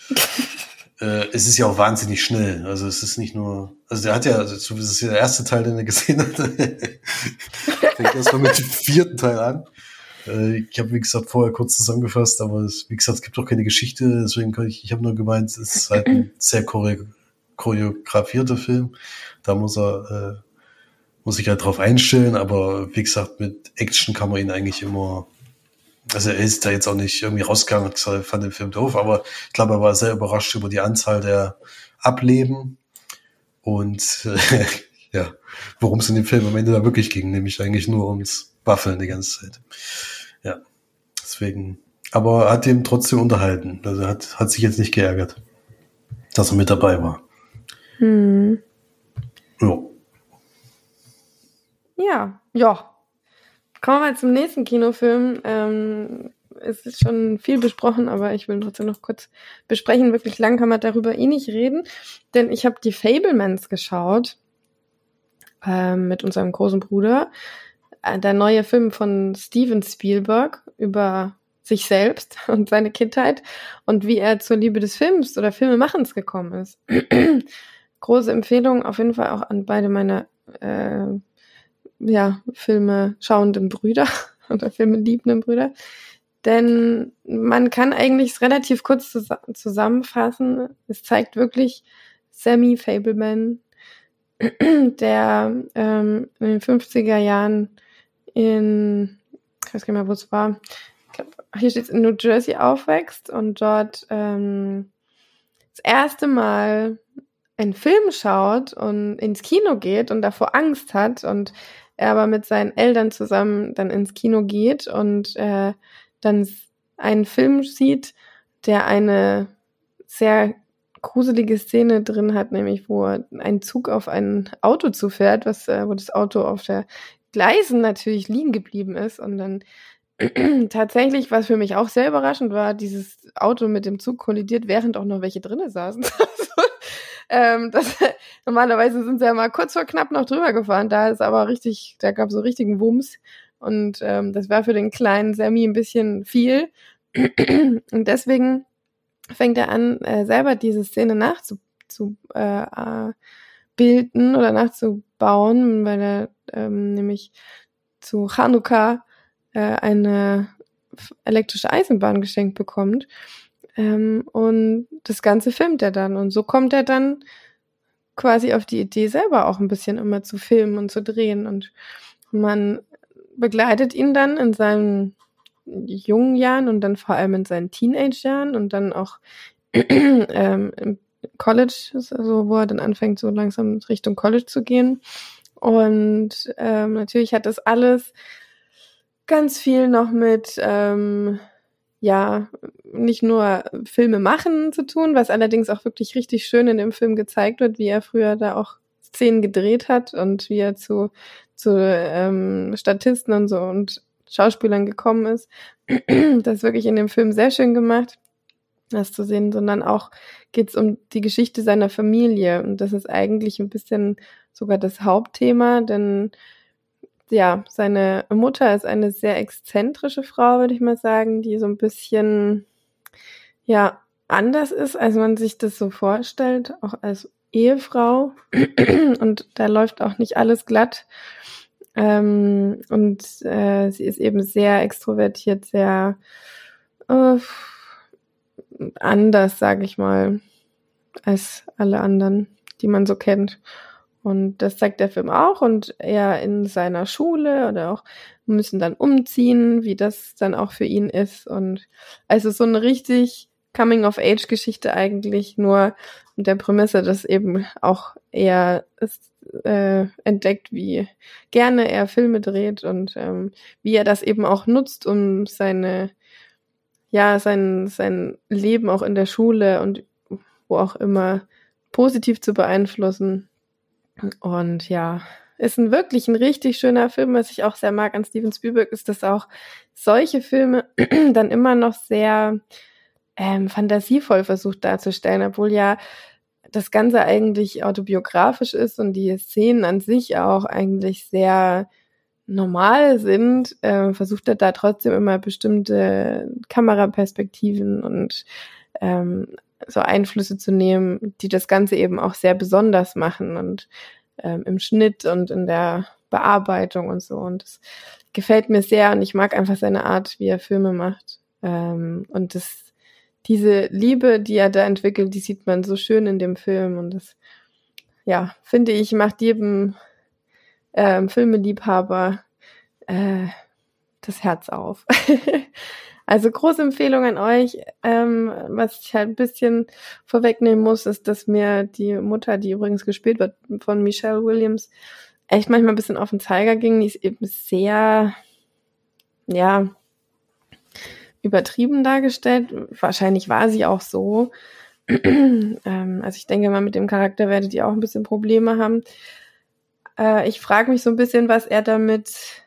äh, es ist ja auch wahnsinnig schnell. Also es ist nicht nur, also der hat ja, also so wie es ist ja der erste Teil, den er gesehen hat. Fängt erstmal mit dem vierten Teil an. Äh, ich habe, wie gesagt, vorher kurz zusammengefasst, aber es, wie gesagt, es gibt auch keine Geschichte, deswegen kann ich, ich habe nur gemeint, es ist halt ein sehr chore choreografierter Film. Da muss er, äh, muss sich halt drauf einstellen, aber wie gesagt, mit Action kann man ihn eigentlich immer, also er ist da jetzt auch nicht irgendwie rausgegangen und gesagt, fand den Film doof, aber ich glaube, er war sehr überrascht über die Anzahl der Ableben und äh, ja, worum es in dem Film am Ende da wirklich ging, nämlich eigentlich nur ums Waffeln die ganze Zeit. Ja, deswegen, aber hat ihn trotzdem unterhalten, also hat, hat sich jetzt nicht geärgert, dass er mit dabei war. Hm. Ja. Ja, ja. Kommen wir zum nächsten Kinofilm. Ähm, es ist schon viel besprochen, aber ich will trotzdem noch kurz besprechen. Wirklich lang kann man darüber eh nicht reden, denn ich habe die Fablemans geschaut ähm, mit unserem großen Bruder. Äh, der neue Film von Steven Spielberg über sich selbst und seine Kindheit und wie er zur Liebe des Films oder Filmemachens gekommen ist. Große Empfehlung auf jeden Fall auch an beide meine äh, ja, Filme schauenden Brüder oder Filme liebenden Brüder. Denn man kann eigentlich relativ kurz zus zusammenfassen. Es zeigt wirklich Sammy Fableman, der ähm, in den 50er Jahren in, ich weiß gar nicht mehr, wo es war, glaub, hier steht es in New Jersey aufwächst und dort ähm, das erste Mal einen Film schaut und ins Kino geht und davor Angst hat und er aber mit seinen Eltern zusammen dann ins Kino geht und äh, dann einen Film sieht, der eine sehr gruselige Szene drin hat, nämlich wo ein Zug auf ein Auto zufährt, was, äh, wo das Auto auf der Gleisen natürlich liegen geblieben ist und dann tatsächlich, was für mich auch sehr überraschend war, dieses Auto mit dem Zug kollidiert, während auch noch welche drinnen saßen. Ähm, das, normalerweise sind sie ja mal kurz vor knapp noch drüber gefahren. Da ist aber richtig, da gab es so richtigen Wumms. Und ähm, das war für den kleinen Sammy ein bisschen viel. Und deswegen fängt er an, äh, selber diese Szene nachzubilden äh, oder nachzubauen, weil er ähm, nämlich zu Chanukka äh, eine elektrische Eisenbahn geschenkt bekommt. Ähm, und das Ganze filmt er dann. Und so kommt er dann quasi auf die Idee, selber auch ein bisschen immer zu filmen und zu drehen. Und man begleitet ihn dann in seinen jungen Jahren und dann vor allem in seinen Teenage-Jahren und dann auch ähm, im College, also wo er dann anfängt, so langsam Richtung College zu gehen. Und ähm, natürlich hat das alles ganz viel noch mit ähm, ja, nicht nur Filme machen zu tun, was allerdings auch wirklich richtig schön in dem Film gezeigt wird, wie er früher da auch Szenen gedreht hat und wie er zu, zu ähm, Statisten und so und Schauspielern gekommen ist. das ist wirklich in dem Film sehr schön gemacht, das zu sehen, sondern auch geht es um die Geschichte seiner Familie. Und das ist eigentlich ein bisschen sogar das Hauptthema, denn ja, seine Mutter ist eine sehr exzentrische Frau, würde ich mal sagen, die so ein bisschen, ja, anders ist, als man sich das so vorstellt, auch als Ehefrau. Und da läuft auch nicht alles glatt. Ähm, und äh, sie ist eben sehr extrovertiert, sehr äh, anders, sage ich mal, als alle anderen, die man so kennt. Und das zeigt der Film auch und er in seiner Schule oder auch müssen dann umziehen, wie das dann auch für ihn ist. Und also so eine richtig Coming-of-Age-Geschichte eigentlich nur mit der Prämisse, dass eben auch er ist, äh, entdeckt, wie gerne er Filme dreht und ähm, wie er das eben auch nutzt, um seine, ja, sein, sein Leben auch in der Schule und wo auch immer positiv zu beeinflussen. Und ja, ist ein wirklich ein richtig schöner Film, was ich auch sehr mag an Steven Spielberg, ist, dass auch solche Filme dann immer noch sehr ähm, fantasievoll versucht darzustellen, obwohl ja das Ganze eigentlich autobiografisch ist und die Szenen an sich auch eigentlich sehr normal sind, äh, versucht er da trotzdem immer bestimmte Kameraperspektiven und ähm, so Einflüsse zu nehmen, die das Ganze eben auch sehr besonders machen und ähm, im Schnitt und in der Bearbeitung und so. Und das gefällt mir sehr und ich mag einfach seine Art, wie er Filme macht. Ähm, und das, diese Liebe, die er da entwickelt, die sieht man so schön in dem Film und das, ja, finde ich, macht jedem äh, Filmeliebhaber äh, das Herz auf. also große Empfehlung an euch. Ähm, was ich halt ein bisschen vorwegnehmen muss, ist, dass mir die Mutter, die übrigens gespielt wird von Michelle Williams, echt manchmal ein bisschen auf den Zeiger ging. Die ist eben sehr, ja, übertrieben dargestellt. Wahrscheinlich war sie auch so. ähm, also ich denke mal, mit dem Charakter werdet ihr auch ein bisschen Probleme haben. Äh, ich frage mich so ein bisschen, was er damit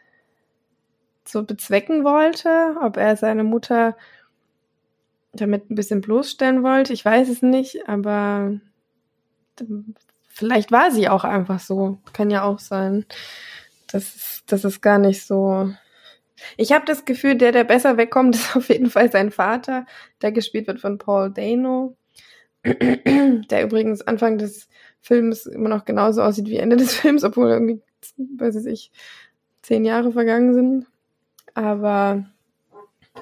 so bezwecken wollte, ob er seine Mutter damit ein bisschen bloßstellen wollte. Ich weiß es nicht, aber vielleicht war sie auch einfach so. Kann ja auch sein. Das ist, das ist gar nicht so. Ich habe das Gefühl, der, der besser wegkommt, ist auf jeden Fall sein Vater, der gespielt wird von Paul Dano, der übrigens Anfang des Films immer noch genauso aussieht wie Ende des Films, obwohl irgendwie, weiß ich, zehn Jahre vergangen sind. Aber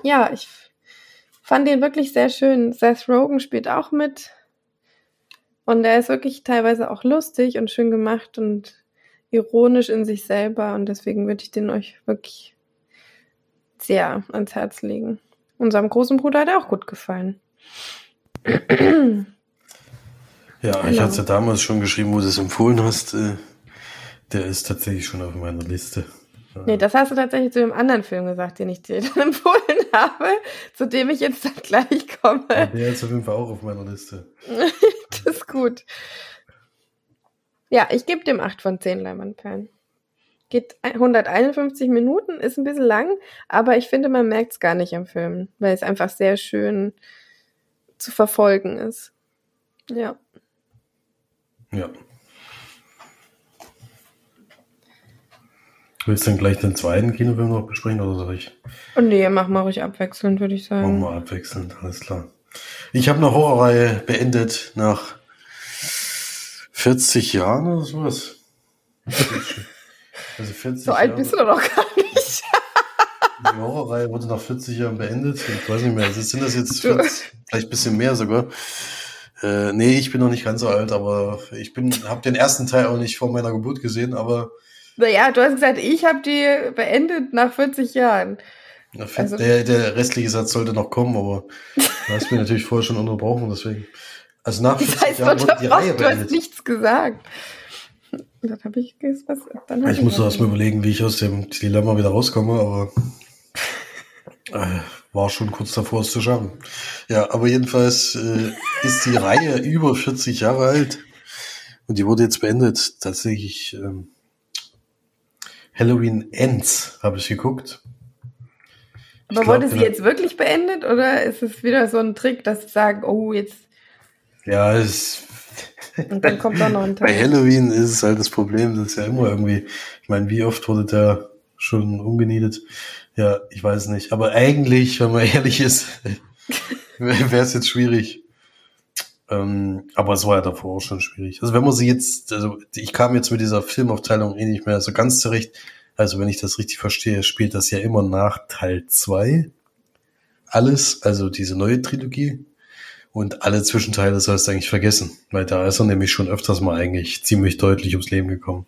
ja, ich fand den wirklich sehr schön. Seth Rogen spielt auch mit. Und er ist wirklich teilweise auch lustig und schön gemacht und ironisch in sich selber. Und deswegen würde ich den euch wirklich sehr ans Herz legen. Unserem großen Bruder hat er auch gut gefallen. Ja, genau. ich hatte es ja damals schon geschrieben, wo du es empfohlen hast. Äh, der ist tatsächlich schon auf meiner Liste. Nee, das hast du tatsächlich zu dem anderen Film gesagt, den ich dir dann empfohlen habe, zu dem ich jetzt dann gleich komme. Ja, der ist auf jeden Fall auch auf meiner Liste. das ist gut. Ja, ich gebe dem 8 von 10 Leimanperlen. Geht 151 Minuten, ist ein bisschen lang, aber ich finde, man merkt es gar nicht am Film, weil es einfach sehr schön zu verfolgen ist. Ja. Ja. Willst du dann gleich den zweiten Kinofilm noch besprechen oder soll ich? Oh nee, mach mal ruhig abwechselnd, würde ich sagen. Mach mal abwechselnd, alles klar. Ich habe eine Horrorreihe beendet nach 40 Jahren oder sowas. Also 40 so alt bist du doch noch gar nicht. Die Horrorreihe wurde nach 40 Jahren beendet. Ich weiß nicht mehr, sind das jetzt 40, vielleicht ein bisschen mehr sogar. Äh, nee, ich bin noch nicht ganz so alt, aber ich bin, habe den ersten Teil auch nicht vor meiner Geburt gesehen, aber. Naja, du hast gesagt, ich habe die beendet nach 40 Jahren. Also, der, der restliche Satz sollte noch kommen, aber du hast mir natürlich vorher schon unterbrochen, deswegen. Also nach 40 das heißt, Jahren wurde die Reihe beendet. Du hast nichts gesagt. Dann habe ich was. Dann hab ich, ich muss erst mal überlegen, wie ich aus dem Dilemma wieder rauskomme, aber äh, war schon kurz davor, es zu schaffen. Ja, aber jedenfalls äh, ist die Reihe über 40 Jahre alt und die wurde jetzt beendet. Tatsächlich ähm, Halloween Ends habe ich geguckt. Aber glaub, wurde sie jetzt wirklich beendet oder ist es wieder so ein Trick, dass sie sagen, oh, jetzt. Ja, es. Und dann kommt da noch ein Teil. Bei Halloween ist es halt das Problem, dass ja immer irgendwie, ich meine, wie oft wurde der schon umgenietet? Ja, ich weiß nicht. Aber eigentlich, wenn man ehrlich ist, wäre es jetzt schwierig. Ähm, aber es war ja davor auch schon schwierig. Also wenn man sie jetzt, also ich kam jetzt mit dieser Filmaufteilung eh nicht mehr so ganz zurecht. Also wenn ich das richtig verstehe, spielt das ja immer nach Teil zwei Alles, also diese neue Trilogie. Und alle Zwischenteile sollst du eigentlich vergessen, weil da ist er nämlich schon öfters mal eigentlich ziemlich deutlich ums Leben gekommen.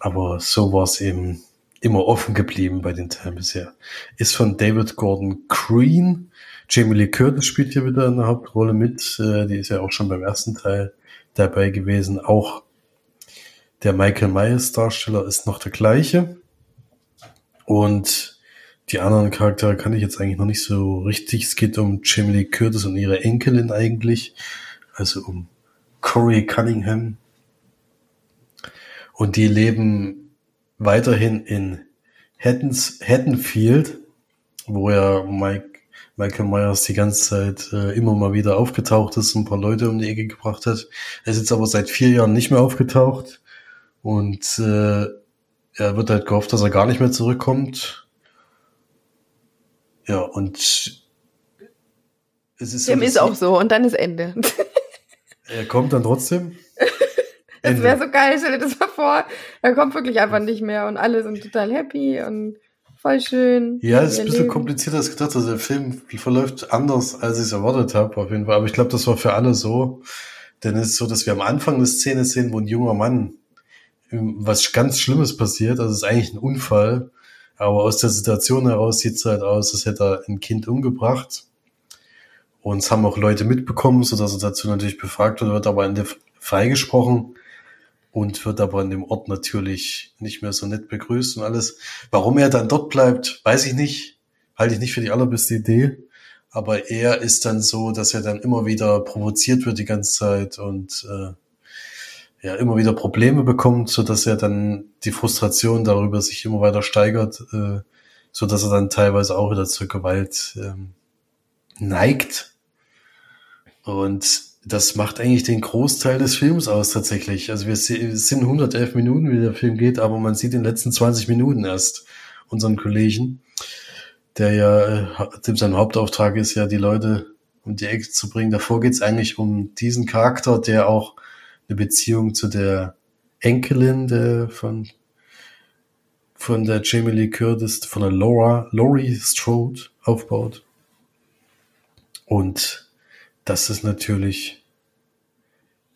Aber so war es eben immer offen geblieben bei den Teilen bisher. Ist von David Gordon Green. Jamie Lee Curtis spielt hier wieder eine Hauptrolle mit. Äh, die ist ja auch schon beim ersten Teil dabei gewesen. Auch der Michael Myers Darsteller ist noch der gleiche. Und die anderen Charaktere kann ich jetzt eigentlich noch nicht so richtig. Es geht um Jamie Lee Curtis und ihre Enkelin eigentlich. Also um Corey Cunningham. Und die leben weiterhin in Haddons, Haddonfield, wo ja Mike, Michael Myers die ganze Zeit äh, immer mal wieder aufgetaucht ist, und ein paar Leute um die Ecke gebracht hat. Er ist jetzt aber seit vier Jahren nicht mehr aufgetaucht und äh, er wird halt gehofft, dass er gar nicht mehr zurückkommt. Ja, und es ist, Dem so, ist auch so und dann ist Ende. er kommt dann trotzdem. Das wäre so geil, stell dir das mal vor. Er kommt wirklich einfach nicht mehr und alle sind total happy und voll schön. Ja, es ist ein bisschen Leben. komplizierter als gedacht. Also der Film verläuft anders, als ich es erwartet habe, auf jeden Fall. Aber ich glaube, das war für alle so. Denn es ist so, dass wir am Anfang eine Szene sehen, wo ein junger Mann was ganz Schlimmes passiert. Also es ist eigentlich ein Unfall. Aber aus der Situation heraus sieht es halt aus, als hätte er ein Kind umgebracht. Und es haben auch Leute mitbekommen, sodass er dazu natürlich befragt wird, wird aber in der freigesprochen und wird aber an dem Ort natürlich nicht mehr so nett begrüßt und alles. Warum er dann dort bleibt, weiß ich nicht. Halte ich nicht für die allerbeste Idee. Aber er ist dann so, dass er dann immer wieder provoziert wird die ganze Zeit und äh, ja immer wieder Probleme bekommt, so dass er dann die Frustration darüber sich immer weiter steigert, äh, so dass er dann teilweise auch wieder zur Gewalt ähm, neigt. Und das macht eigentlich den Großteil des Films aus tatsächlich. Also wir sind 111 Minuten, wie der Film geht, aber man sieht in den letzten 20 Minuten erst unseren Kollegen, der ja, äh, dem sein Hauptauftrag ist ja, die Leute um die Ecke zu bringen. Davor geht es eigentlich um diesen Charakter, der auch eine Beziehung zu der Enkelin der von von der Jamie Lee Curtis, von der Laura, Laurie Strode aufbaut. Und das ist natürlich,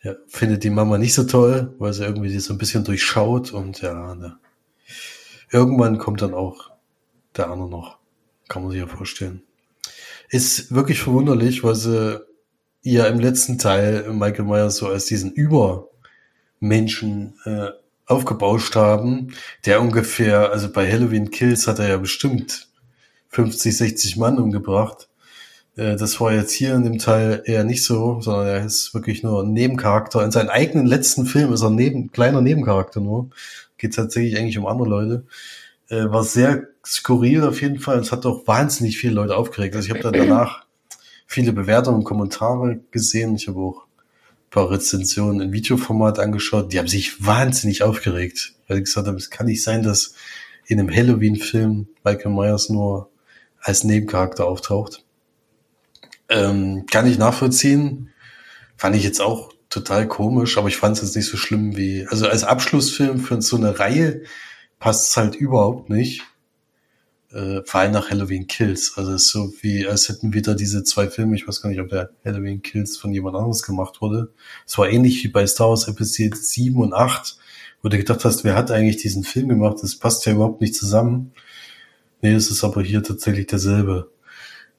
ja, findet die Mama nicht so toll, weil sie irgendwie die so ein bisschen durchschaut und ja, ne. irgendwann kommt dann auch der andere noch. Kann man sich ja vorstellen. Ist wirklich verwunderlich, weil sie ja im letzten Teil Michael Myers so als diesen Übermenschen äh, aufgebauscht haben, der ungefähr, also bei Halloween Kills hat er ja bestimmt 50, 60 Mann umgebracht. Äh, das war jetzt hier in dem Teil eher nicht so, sondern er ist wirklich nur ein Nebencharakter. In seinem eigenen letzten Film ist er neben, kleiner Nebencharakter nur. Geht tatsächlich eigentlich um andere Leute. Äh, war sehr skurril auf jeden Fall. Es hat doch wahnsinnig viele Leute aufgeregt. Also ich habe da danach viele Bewertungen und Kommentare gesehen. Ich habe auch ein paar Rezensionen in Videoformat angeschaut. Die haben sich wahnsinnig aufgeregt, weil sie gesagt haben, es kann nicht sein, dass in einem Halloween-Film Michael Myers nur als Nebencharakter auftaucht. Ähm, kann ich nachvollziehen. Fand ich jetzt auch total komisch, aber ich fand es jetzt nicht so schlimm wie, also als Abschlussfilm für so eine Reihe passt es halt überhaupt nicht. Äh, vor allem nach Halloween Kills. Also es ist so wie, als hätten wieder diese zwei Filme, ich weiß gar nicht, ob der Halloween Kills von jemand anderes gemacht wurde. Es war ähnlich wie bei Star Wars Episode 7 und 8, wo du gedacht hast, wer hat eigentlich diesen Film gemacht? Das passt ja überhaupt nicht zusammen. Nee, es ist aber hier tatsächlich derselbe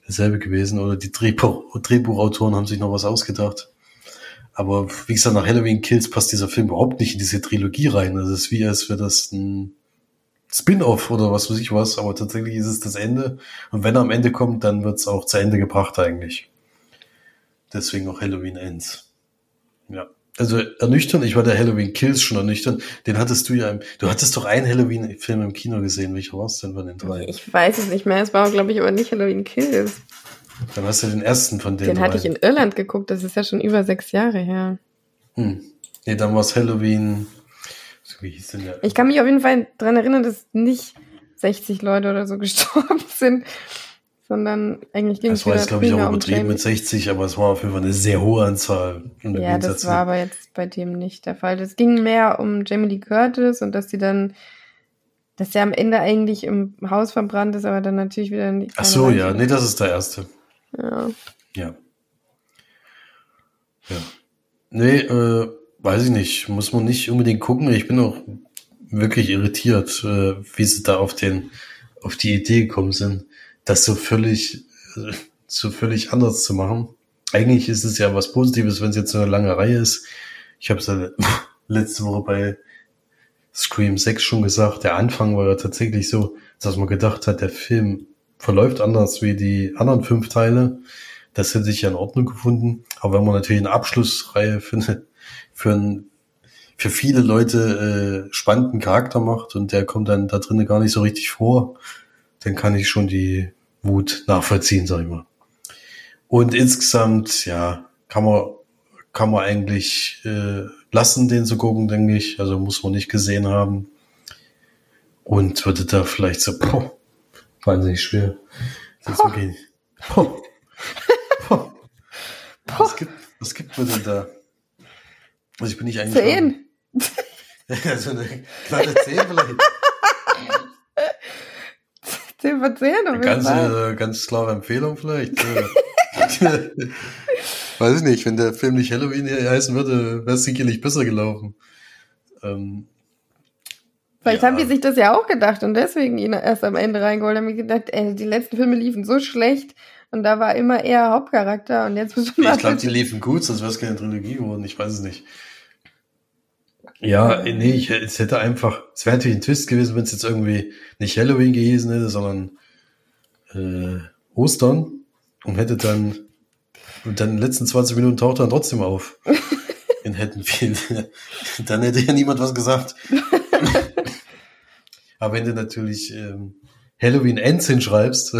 derselbe gewesen oder die Drehbuch, Drehbuchautoren haben sich noch was ausgedacht. Aber wie gesagt, nach Halloween Kills passt dieser Film überhaupt nicht in diese Trilogie rein. Das ist wie, als wäre das ein Spin-off oder was weiß ich was, aber tatsächlich ist es das Ende. Und wenn er am Ende kommt, dann wird es auch zu Ende gebracht eigentlich. Deswegen auch Halloween Ends. Ja. Also ernüchternd, ich war der Halloween Kills schon ernüchternd. Den hattest du ja, im, du hattest doch einen Halloween-Film im Kino gesehen. Welcher war es denn von den drei? Ich weiß es nicht mehr. Es war, glaube ich, aber nicht Halloween Kills. Dann hast du den ersten von denen. Den hatte ich in Irland geguckt. Das ist ja schon über sechs Jahre her. Hm. Nee, dann war es Halloween. Wie hieß denn der? Ich kann mich auf jeden Fall dran erinnern, dass nicht 60 Leute oder so gestorben sind sondern eigentlich ging es Das war jetzt, glaube ich, auch übertrieben um mit 60, aber es war auf jeden Fall eine sehr hohe Anzahl. Ja, das war aber jetzt bei dem nicht der Fall. Es ging mehr um Jamie Lee Curtis und dass sie dann, dass der am Ende eigentlich im Haus verbrannt ist, aber dann natürlich wieder nicht. Ach so, ja, nee, das ist der erste. Ja. Ja. Ja. Nee, äh, weiß ich nicht. Muss man nicht unbedingt gucken. Ich bin auch wirklich irritiert, äh, wie sie da auf den, auf die Idee gekommen sind das so völlig, so völlig anders zu machen. Eigentlich ist es ja was Positives, wenn es jetzt so eine lange Reihe ist. Ich habe es ja letzte Woche bei Scream 6 schon gesagt, der Anfang war ja tatsächlich so, dass man gedacht hat, der Film verläuft anders wie die anderen fünf Teile. Das hätte sich ja in Ordnung gefunden. Aber wenn man natürlich eine Abschlussreihe für, für, ein, für viele Leute äh, spannenden Charakter macht und der kommt dann da drinnen gar nicht so richtig vor, dann kann ich schon die Wut nachvollziehen, sag ich mal. Und insgesamt, ja, kann man, kann man eigentlich äh, lassen, den zu gucken, denke ich. Also muss man nicht gesehen haben. Und würde da vielleicht so, boah, wahnsinnig schwer. Das poh. Okay. Poh. Poh. Was gibt, was gibt man denn da? Also ich bin nicht eigentlich. Zehn. also eine kleine Zehn vielleicht. 10 von 10 auf ganz, äh, ganz klare Empfehlung vielleicht. Weiß ich nicht, wenn der Film nicht Halloween heißen würde, wäre es sicherlich besser gelaufen. Ähm, Vielleicht ja. haben die sich das ja auch gedacht und deswegen ihn erst am Ende reingeholt. Haben gedacht, ey, die letzten Filme liefen so schlecht und da war immer eher Hauptcharakter und jetzt. Ich glaube, die liefen gut, sonst wäre es keine Trilogie geworden. Ich weiß es nicht. Ja, nee, ich, es hätte einfach, es wäre natürlich ein Twist gewesen, wenn es jetzt irgendwie nicht Halloween gewesen hätte, sondern äh, Ostern und hätte dann und dann in den letzten 20 Minuten taucht er dann trotzdem auf. in Haddonfield. dann hätte ja niemand was gesagt. Aber wenn du natürlich ähm, Halloween Ends hinschreibst,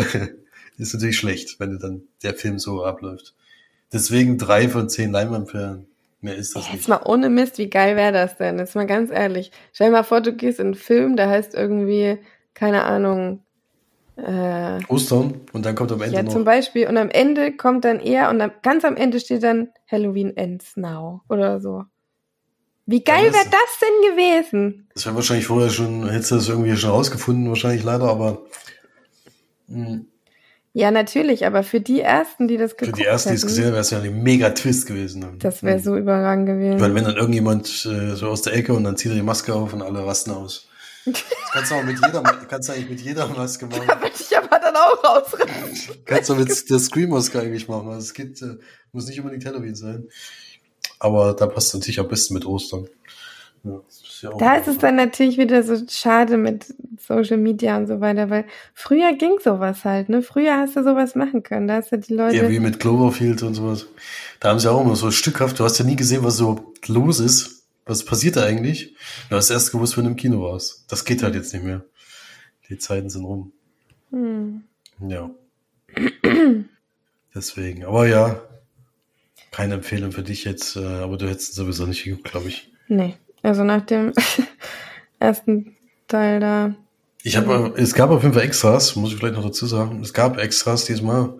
ist natürlich schlecht, wenn du dann der Film so abläuft. Deswegen drei von zehn Leinwandperlen. Mehr ist das Jetzt nicht. mal ohne Mist, wie geil wäre das denn? Jetzt mal ganz ehrlich. Stell dir mal vor, du gehst in einen Film, der heißt irgendwie, keine Ahnung, äh, Ostern und dann kommt am Ende ja, noch. zum Beispiel. Und am Ende kommt dann er und dann, ganz am Ende steht dann Halloween ends now oder so. Wie geil wäre das denn gewesen? Das wäre wahrscheinlich vorher schon, hättest du das irgendwie schon rausgefunden, wahrscheinlich leider, aber. Mh. Ja, natürlich, aber für die ersten, die das geguckt Für die ersten, die es gesehen haben, wäre es ja ein mega Twist gewesen. Das wäre so überragend gewesen. Weil wenn dann irgendjemand äh, so aus der Ecke und dann zieht er die Maske auf und alle rasten aus. Das kannst du auch mit jeder, kannst du eigentlich mit jeder Maske machen. Da würde ich aber dann auch rausrennen. Kannst du mit der Scream-Maske eigentlich machen. Also es geht, äh, muss nicht unbedingt Halloween sein. Aber da passt es natürlich am besten mit Ostern. Ja, ist ja da ist es dann natürlich wieder so schade mit Social Media und so weiter, weil früher ging sowas halt, ne? Früher hast du sowas machen können. Da hast du die Leute. Ja, wie mit Cloverfield und sowas. Da haben sie auch immer so stückhaft, du hast ja nie gesehen, was so los ist was passiert da eigentlich? Du hast erst gewusst, wenn du im Kino warst. Das geht halt jetzt nicht mehr. Die Zeiten sind rum. Hm. Ja. Deswegen. Aber ja, keine Empfehlung für dich jetzt, äh, aber du hättest sowieso nicht geguckt, glaube ich. Nee. Also nach dem ersten Teil da. Ich habe, es gab auf jeden Fall Extras, muss ich vielleicht noch dazu sagen. Es gab Extras diesmal.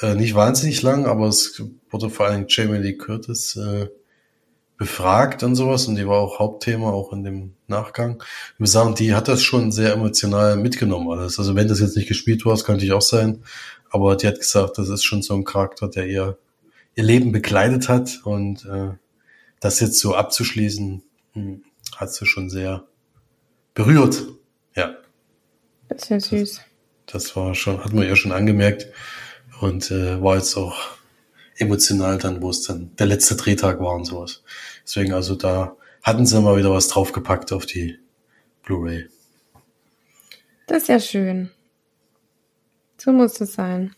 Äh, nicht wahnsinnig lang, aber es wurde vor allem Jamie Lee Curtis äh, befragt und sowas und die war auch Hauptthema auch in dem Nachgang. Muss sagen, die hat das schon sehr emotional mitgenommen alles. Also wenn das jetzt nicht gespielt war, das könnte ich auch sein, aber die hat gesagt, das ist schon so ein Charakter, der ihr ihr Leben begleitet hat und äh, das jetzt so abzuschließen, hat sie schon sehr berührt. Ja. Das ist ja süß. Das, das war schon, hat man ja schon angemerkt und äh, war jetzt auch emotional dann, wo es dann der letzte Drehtag war und sowas. Deswegen also da hatten sie mal wieder was draufgepackt auf die Blu-ray. Das ist ja schön. So muss es sein.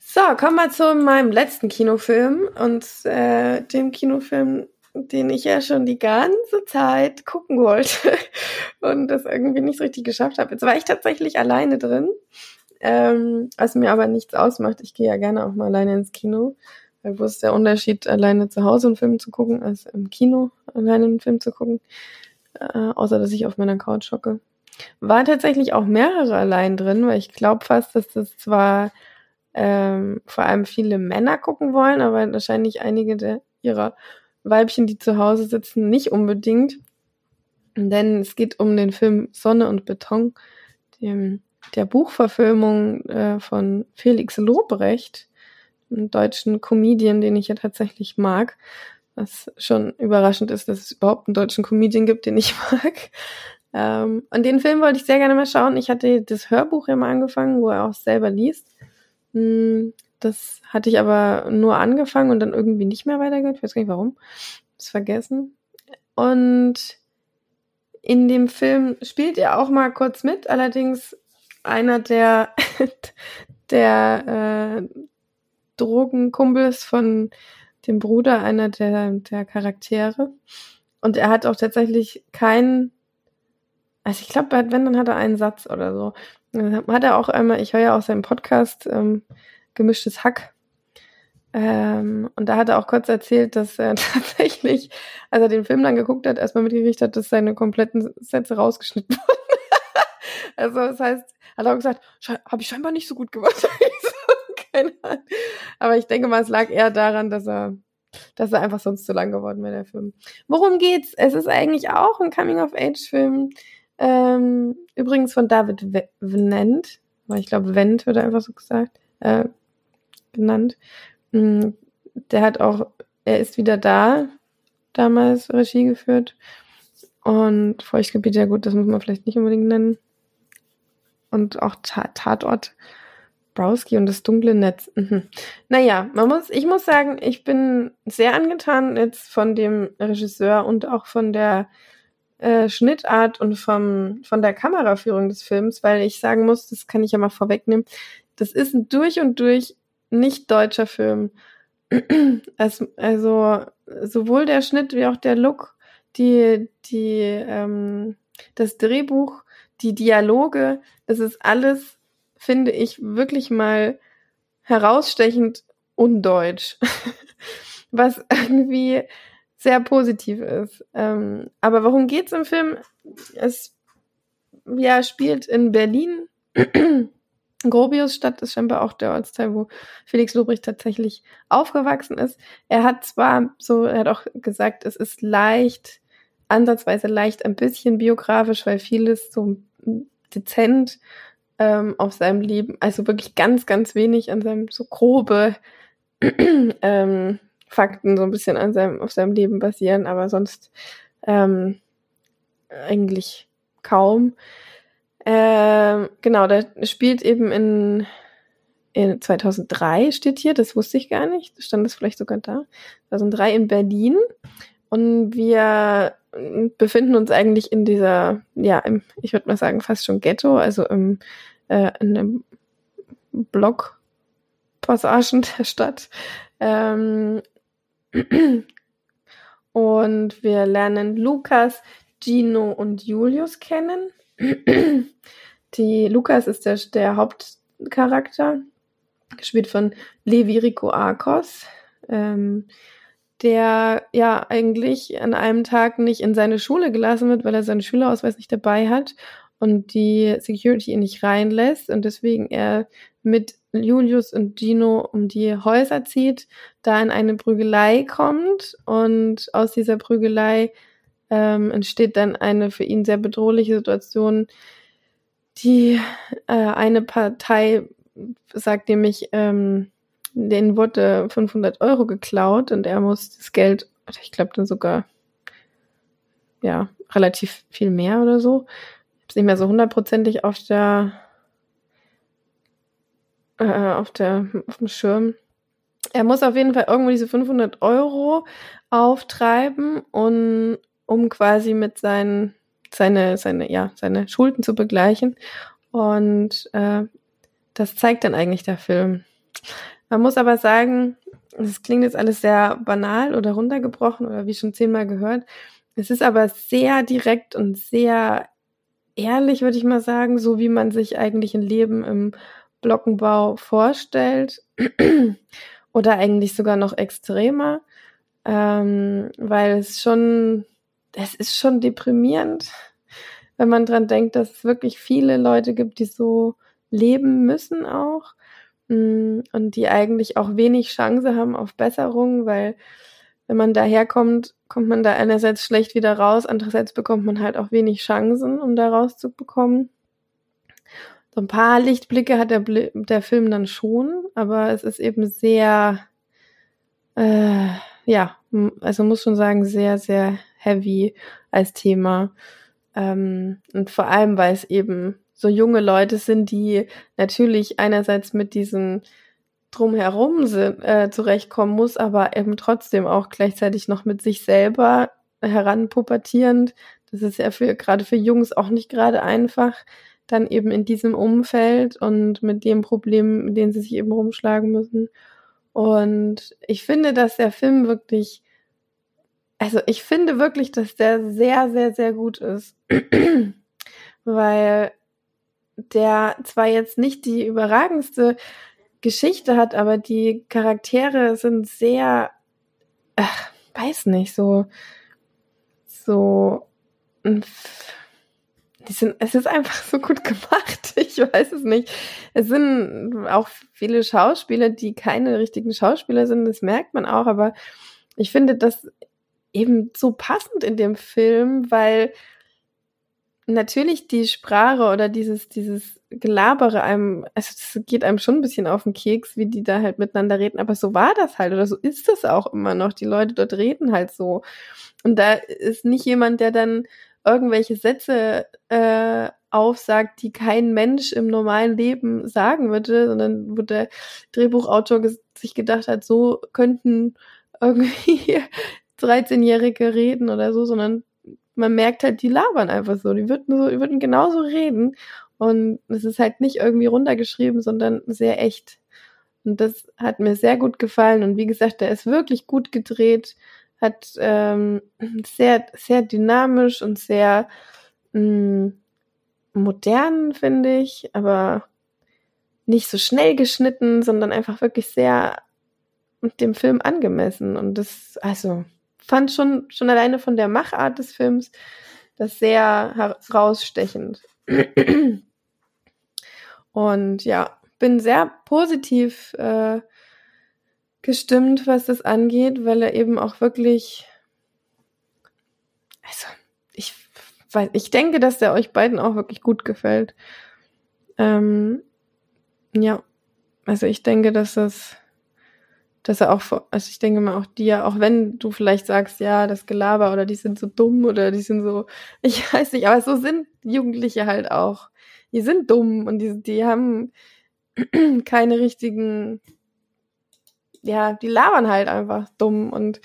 So, kommen wir zu meinem letzten Kinofilm und äh, dem Kinofilm, den ich ja schon die ganze Zeit gucken wollte und das irgendwie nicht so richtig geschafft habe. Jetzt war ich tatsächlich alleine drin ähm, was mir aber nichts ausmacht. Ich gehe ja gerne auch mal alleine ins Kino. Weil wo ist der Unterschied, alleine zu Hause einen Film zu gucken, als im Kino alleine einen Film zu gucken? Äh, außer, dass ich auf meiner Couch hocke. War tatsächlich auch mehrere allein drin, weil ich glaube fast, dass das zwar ähm, vor allem viele Männer gucken wollen, aber wahrscheinlich einige der, ihrer Weibchen, die zu Hause sitzen, nicht unbedingt. Denn es geht um den Film Sonne und Beton, dem der Buchverfilmung äh, von Felix Lobrecht, einem deutschen Comedian, den ich ja tatsächlich mag. Was schon überraschend ist, dass es überhaupt einen deutschen Comedian gibt, den ich mag. Ähm, und den Film wollte ich sehr gerne mal schauen. Ich hatte das Hörbuch ja mal angefangen, wo er auch selber liest. Hm, das hatte ich aber nur angefangen und dann irgendwie nicht mehr weitergehört. Ich weiß gar nicht warum. Das vergessen. Und in dem Film spielt er auch mal kurz mit, allerdings einer der, der äh, Drogenkumpels von dem Bruder einer der, der Charaktere. Und er hat auch tatsächlich keinen, also ich glaube, wenn, dann hat er einen Satz oder so. Hat er auch einmal, ich höre ja auch seinen Podcast, ähm, Gemischtes Hack. Ähm, und da hat er auch kurz erzählt, dass er tatsächlich, als er den Film dann geguckt hat, erstmal mitgekriegt hat, dass seine kompletten Sätze rausgeschnitten wurden. also das heißt, hat er auch gesagt, habe ich scheinbar nicht so gut gemacht. Keine Ahnung. Aber ich denke mal, es lag eher daran, dass er, dass er einfach sonst zu lang geworden wäre, der Film. Worum geht's? Es ist eigentlich auch ein Coming-of-Age-Film. Ähm, übrigens von David Venant, ich glaube, Wendt wird einfach so gesagt, äh, genannt. Mm, der hat auch, er ist wieder da, damals Regie geführt. Und Feuchtgebiet, ja gut, das muss man vielleicht nicht unbedingt nennen. Und auch Ta Tatort Browski und das dunkle Netz. Mhm. Naja, man muss, ich muss sagen, ich bin sehr angetan jetzt von dem Regisseur und auch von der äh, Schnittart und vom, von der Kameraführung des Films, weil ich sagen muss, das kann ich ja mal vorwegnehmen, das ist ein durch und durch nicht deutscher Film. also, also sowohl der Schnitt wie auch der Look die, die, ähm, das Drehbuch, die Dialoge, das ist alles, finde ich, wirklich mal herausstechend undeutsch. Was irgendwie sehr positiv ist. Ähm, aber worum geht's im Film? Es ja, spielt in Berlin. Grobiusstadt ist scheinbar auch der Ortsteil, wo Felix Lobrecht tatsächlich aufgewachsen ist. Er hat zwar so, er hat auch gesagt, es ist leicht ansatzweise leicht ein bisschen biografisch, weil vieles so dezent ähm, auf seinem Leben, also wirklich ganz, ganz wenig an seinem so grobe ähm, Fakten so ein bisschen an seinem, auf seinem Leben basieren, aber sonst ähm, eigentlich kaum. Ähm, genau, der spielt eben in, in 2003 steht hier, das wusste ich gar nicht, stand das vielleicht sogar da. 2003 in Berlin. Und wir befinden uns eigentlich in dieser, ja, im, ich würde mal sagen, fast schon Ghetto, also im, äh, in einem Blockpassagen der Stadt. Ähm, und wir lernen Lukas, Gino und Julius kennen. Die Lukas ist der, der Hauptcharakter, gespielt von Levi Rico Arcos. Ähm, der ja eigentlich an einem Tag nicht in seine Schule gelassen wird, weil er seinen Schülerausweis nicht dabei hat und die Security ihn nicht reinlässt und deswegen er mit Julius und Gino um die Häuser zieht, da in eine Prügelei kommt und aus dieser Prügelei ähm, entsteht dann eine für ihn sehr bedrohliche Situation. Die äh, eine Partei sagt nämlich, ähm, denen wurde 500 Euro geklaut und er muss das Geld, ich glaube dann sogar, ja, relativ viel mehr oder so. Ich habe es nicht mehr so hundertprozentig auf der, äh, auf der, auf dem Schirm. Er muss auf jeden Fall irgendwo diese 500 Euro auftreiben und um quasi mit seinen seine seine ja seine Schulden zu begleichen und äh, das zeigt dann eigentlich der Film. Man muss aber sagen, das klingt jetzt alles sehr banal oder runtergebrochen oder wie schon zehnmal gehört. Es ist aber sehr direkt und sehr ehrlich, würde ich mal sagen, so wie man sich eigentlich ein Leben im Blockenbau vorstellt. oder eigentlich sogar noch extremer, ähm, weil es schon, es ist schon deprimierend, wenn man dran denkt, dass es wirklich viele Leute gibt, die so leben müssen auch Mm, und die eigentlich auch wenig Chance haben auf Besserung, weil wenn man daherkommt, kommt man da einerseits schlecht wieder raus, andererseits bekommt man halt auch wenig Chancen, um da rauszubekommen. So ein paar Lichtblicke hat der, der Film dann schon, aber es ist eben sehr, äh, ja, also muss schon sagen, sehr, sehr heavy als Thema. Ähm, und vor allem, weil es eben so junge Leute sind, die natürlich einerseits mit diesen drumherum sind, äh, zurechtkommen muss, aber eben trotzdem auch gleichzeitig noch mit sich selber heranpubertierend. Das ist ja für gerade für Jungs auch nicht gerade einfach, dann eben in diesem Umfeld und mit dem Problem, mit dem sie sich eben rumschlagen müssen. Und ich finde, dass der Film wirklich, also ich finde wirklich, dass der sehr, sehr, sehr gut ist. Weil der zwar jetzt nicht die überragendste Geschichte hat, aber die Charaktere sind sehr, ach, weiß nicht, so, so, die sind, es ist einfach so gut gemacht. Ich weiß es nicht. Es sind auch viele Schauspieler, die keine richtigen Schauspieler sind, das merkt man auch, aber ich finde das eben so passend in dem Film, weil natürlich die Sprache oder dieses, dieses Gelabere einem, also das geht einem schon ein bisschen auf den Keks, wie die da halt miteinander reden, aber so war das halt oder so ist das auch immer noch. Die Leute dort reden halt so. Und da ist nicht jemand, der dann irgendwelche Sätze äh, aufsagt, die kein Mensch im normalen Leben sagen würde, sondern wo der Drehbuchautor sich gedacht hat, so könnten irgendwie 13-Jährige reden oder so, sondern man merkt halt, die labern einfach so. Die würden so, die würden genauso reden. Und es ist halt nicht irgendwie runtergeschrieben, sondern sehr echt. Und das hat mir sehr gut gefallen. Und wie gesagt, der ist wirklich gut gedreht, hat ähm, sehr, sehr dynamisch und sehr mh, mm, modern, finde ich, aber nicht so schnell geschnitten, sondern einfach wirklich sehr dem Film angemessen. Und das, also, fand schon, schon alleine von der Machart des Films das sehr herausstechend. Und ja, bin sehr positiv äh, gestimmt, was das angeht, weil er eben auch wirklich, also ich weiß, ich denke, dass der euch beiden auch wirklich gut gefällt. Ähm, ja, also ich denke, dass das dass er auch, also ich denke mal auch dir, auch wenn du vielleicht sagst, ja, das Gelaber oder die sind so dumm oder die sind so, ich weiß nicht, aber so sind Jugendliche halt auch. Die sind dumm und die, die haben keine richtigen, ja, die labern halt einfach dumm und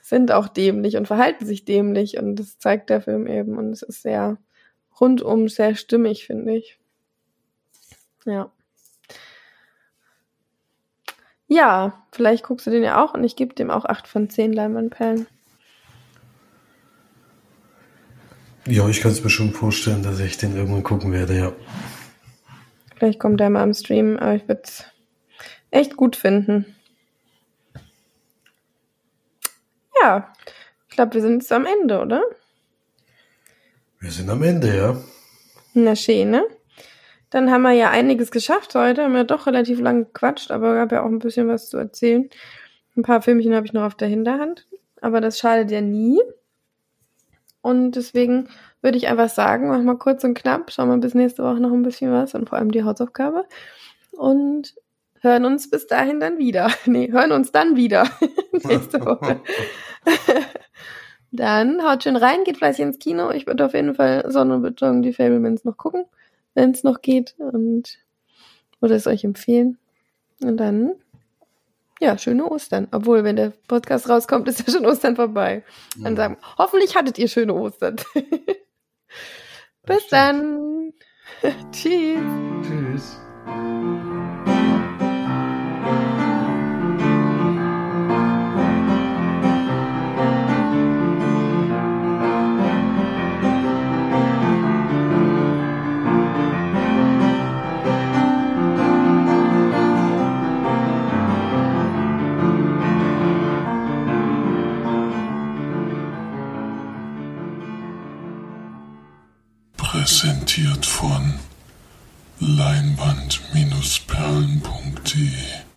sind auch dämlich und verhalten sich dämlich und das zeigt der Film eben und es ist sehr rundum sehr stimmig, finde ich. Ja. Ja, vielleicht guckst du den ja auch und ich gebe dem auch 8 von 10 Leinwandperlen. Ja, ich kann es mir schon vorstellen, dass ich den irgendwann gucken werde, ja. Vielleicht kommt er mal am Stream, aber ich würde es echt gut finden. Ja, ich glaube, wir sind jetzt am Ende, oder? Wir sind am Ende, ja. Na schön, ne? Dann haben wir ja einiges geschafft heute, haben ja doch relativ lang gequatscht, aber gab ja auch ein bisschen was zu erzählen. Ein paar Filmchen habe ich noch auf der Hinterhand, aber das schadet ja nie. Und deswegen würde ich einfach sagen, mach mal kurz und knapp, schauen wir bis nächste Woche noch ein bisschen was und vor allem die Hausaufgabe. Und hören uns bis dahin dann wieder. Nee, hören uns dann wieder nächste Woche. dann haut schön rein, geht fleißig ins Kino. Ich würde auf jeden Fall Sonnenbeton die Fablemans noch gucken wenn es noch geht und würde es euch empfehlen. Und dann, ja, schöne Ostern. Obwohl, wenn der Podcast rauskommt, ist ja schon Ostern vorbei. Dann sagen, hoffentlich hattet ihr schöne Ostern. Bis dann. Tschüss. Tschüss. Präsentiert von leinwand-perlen.de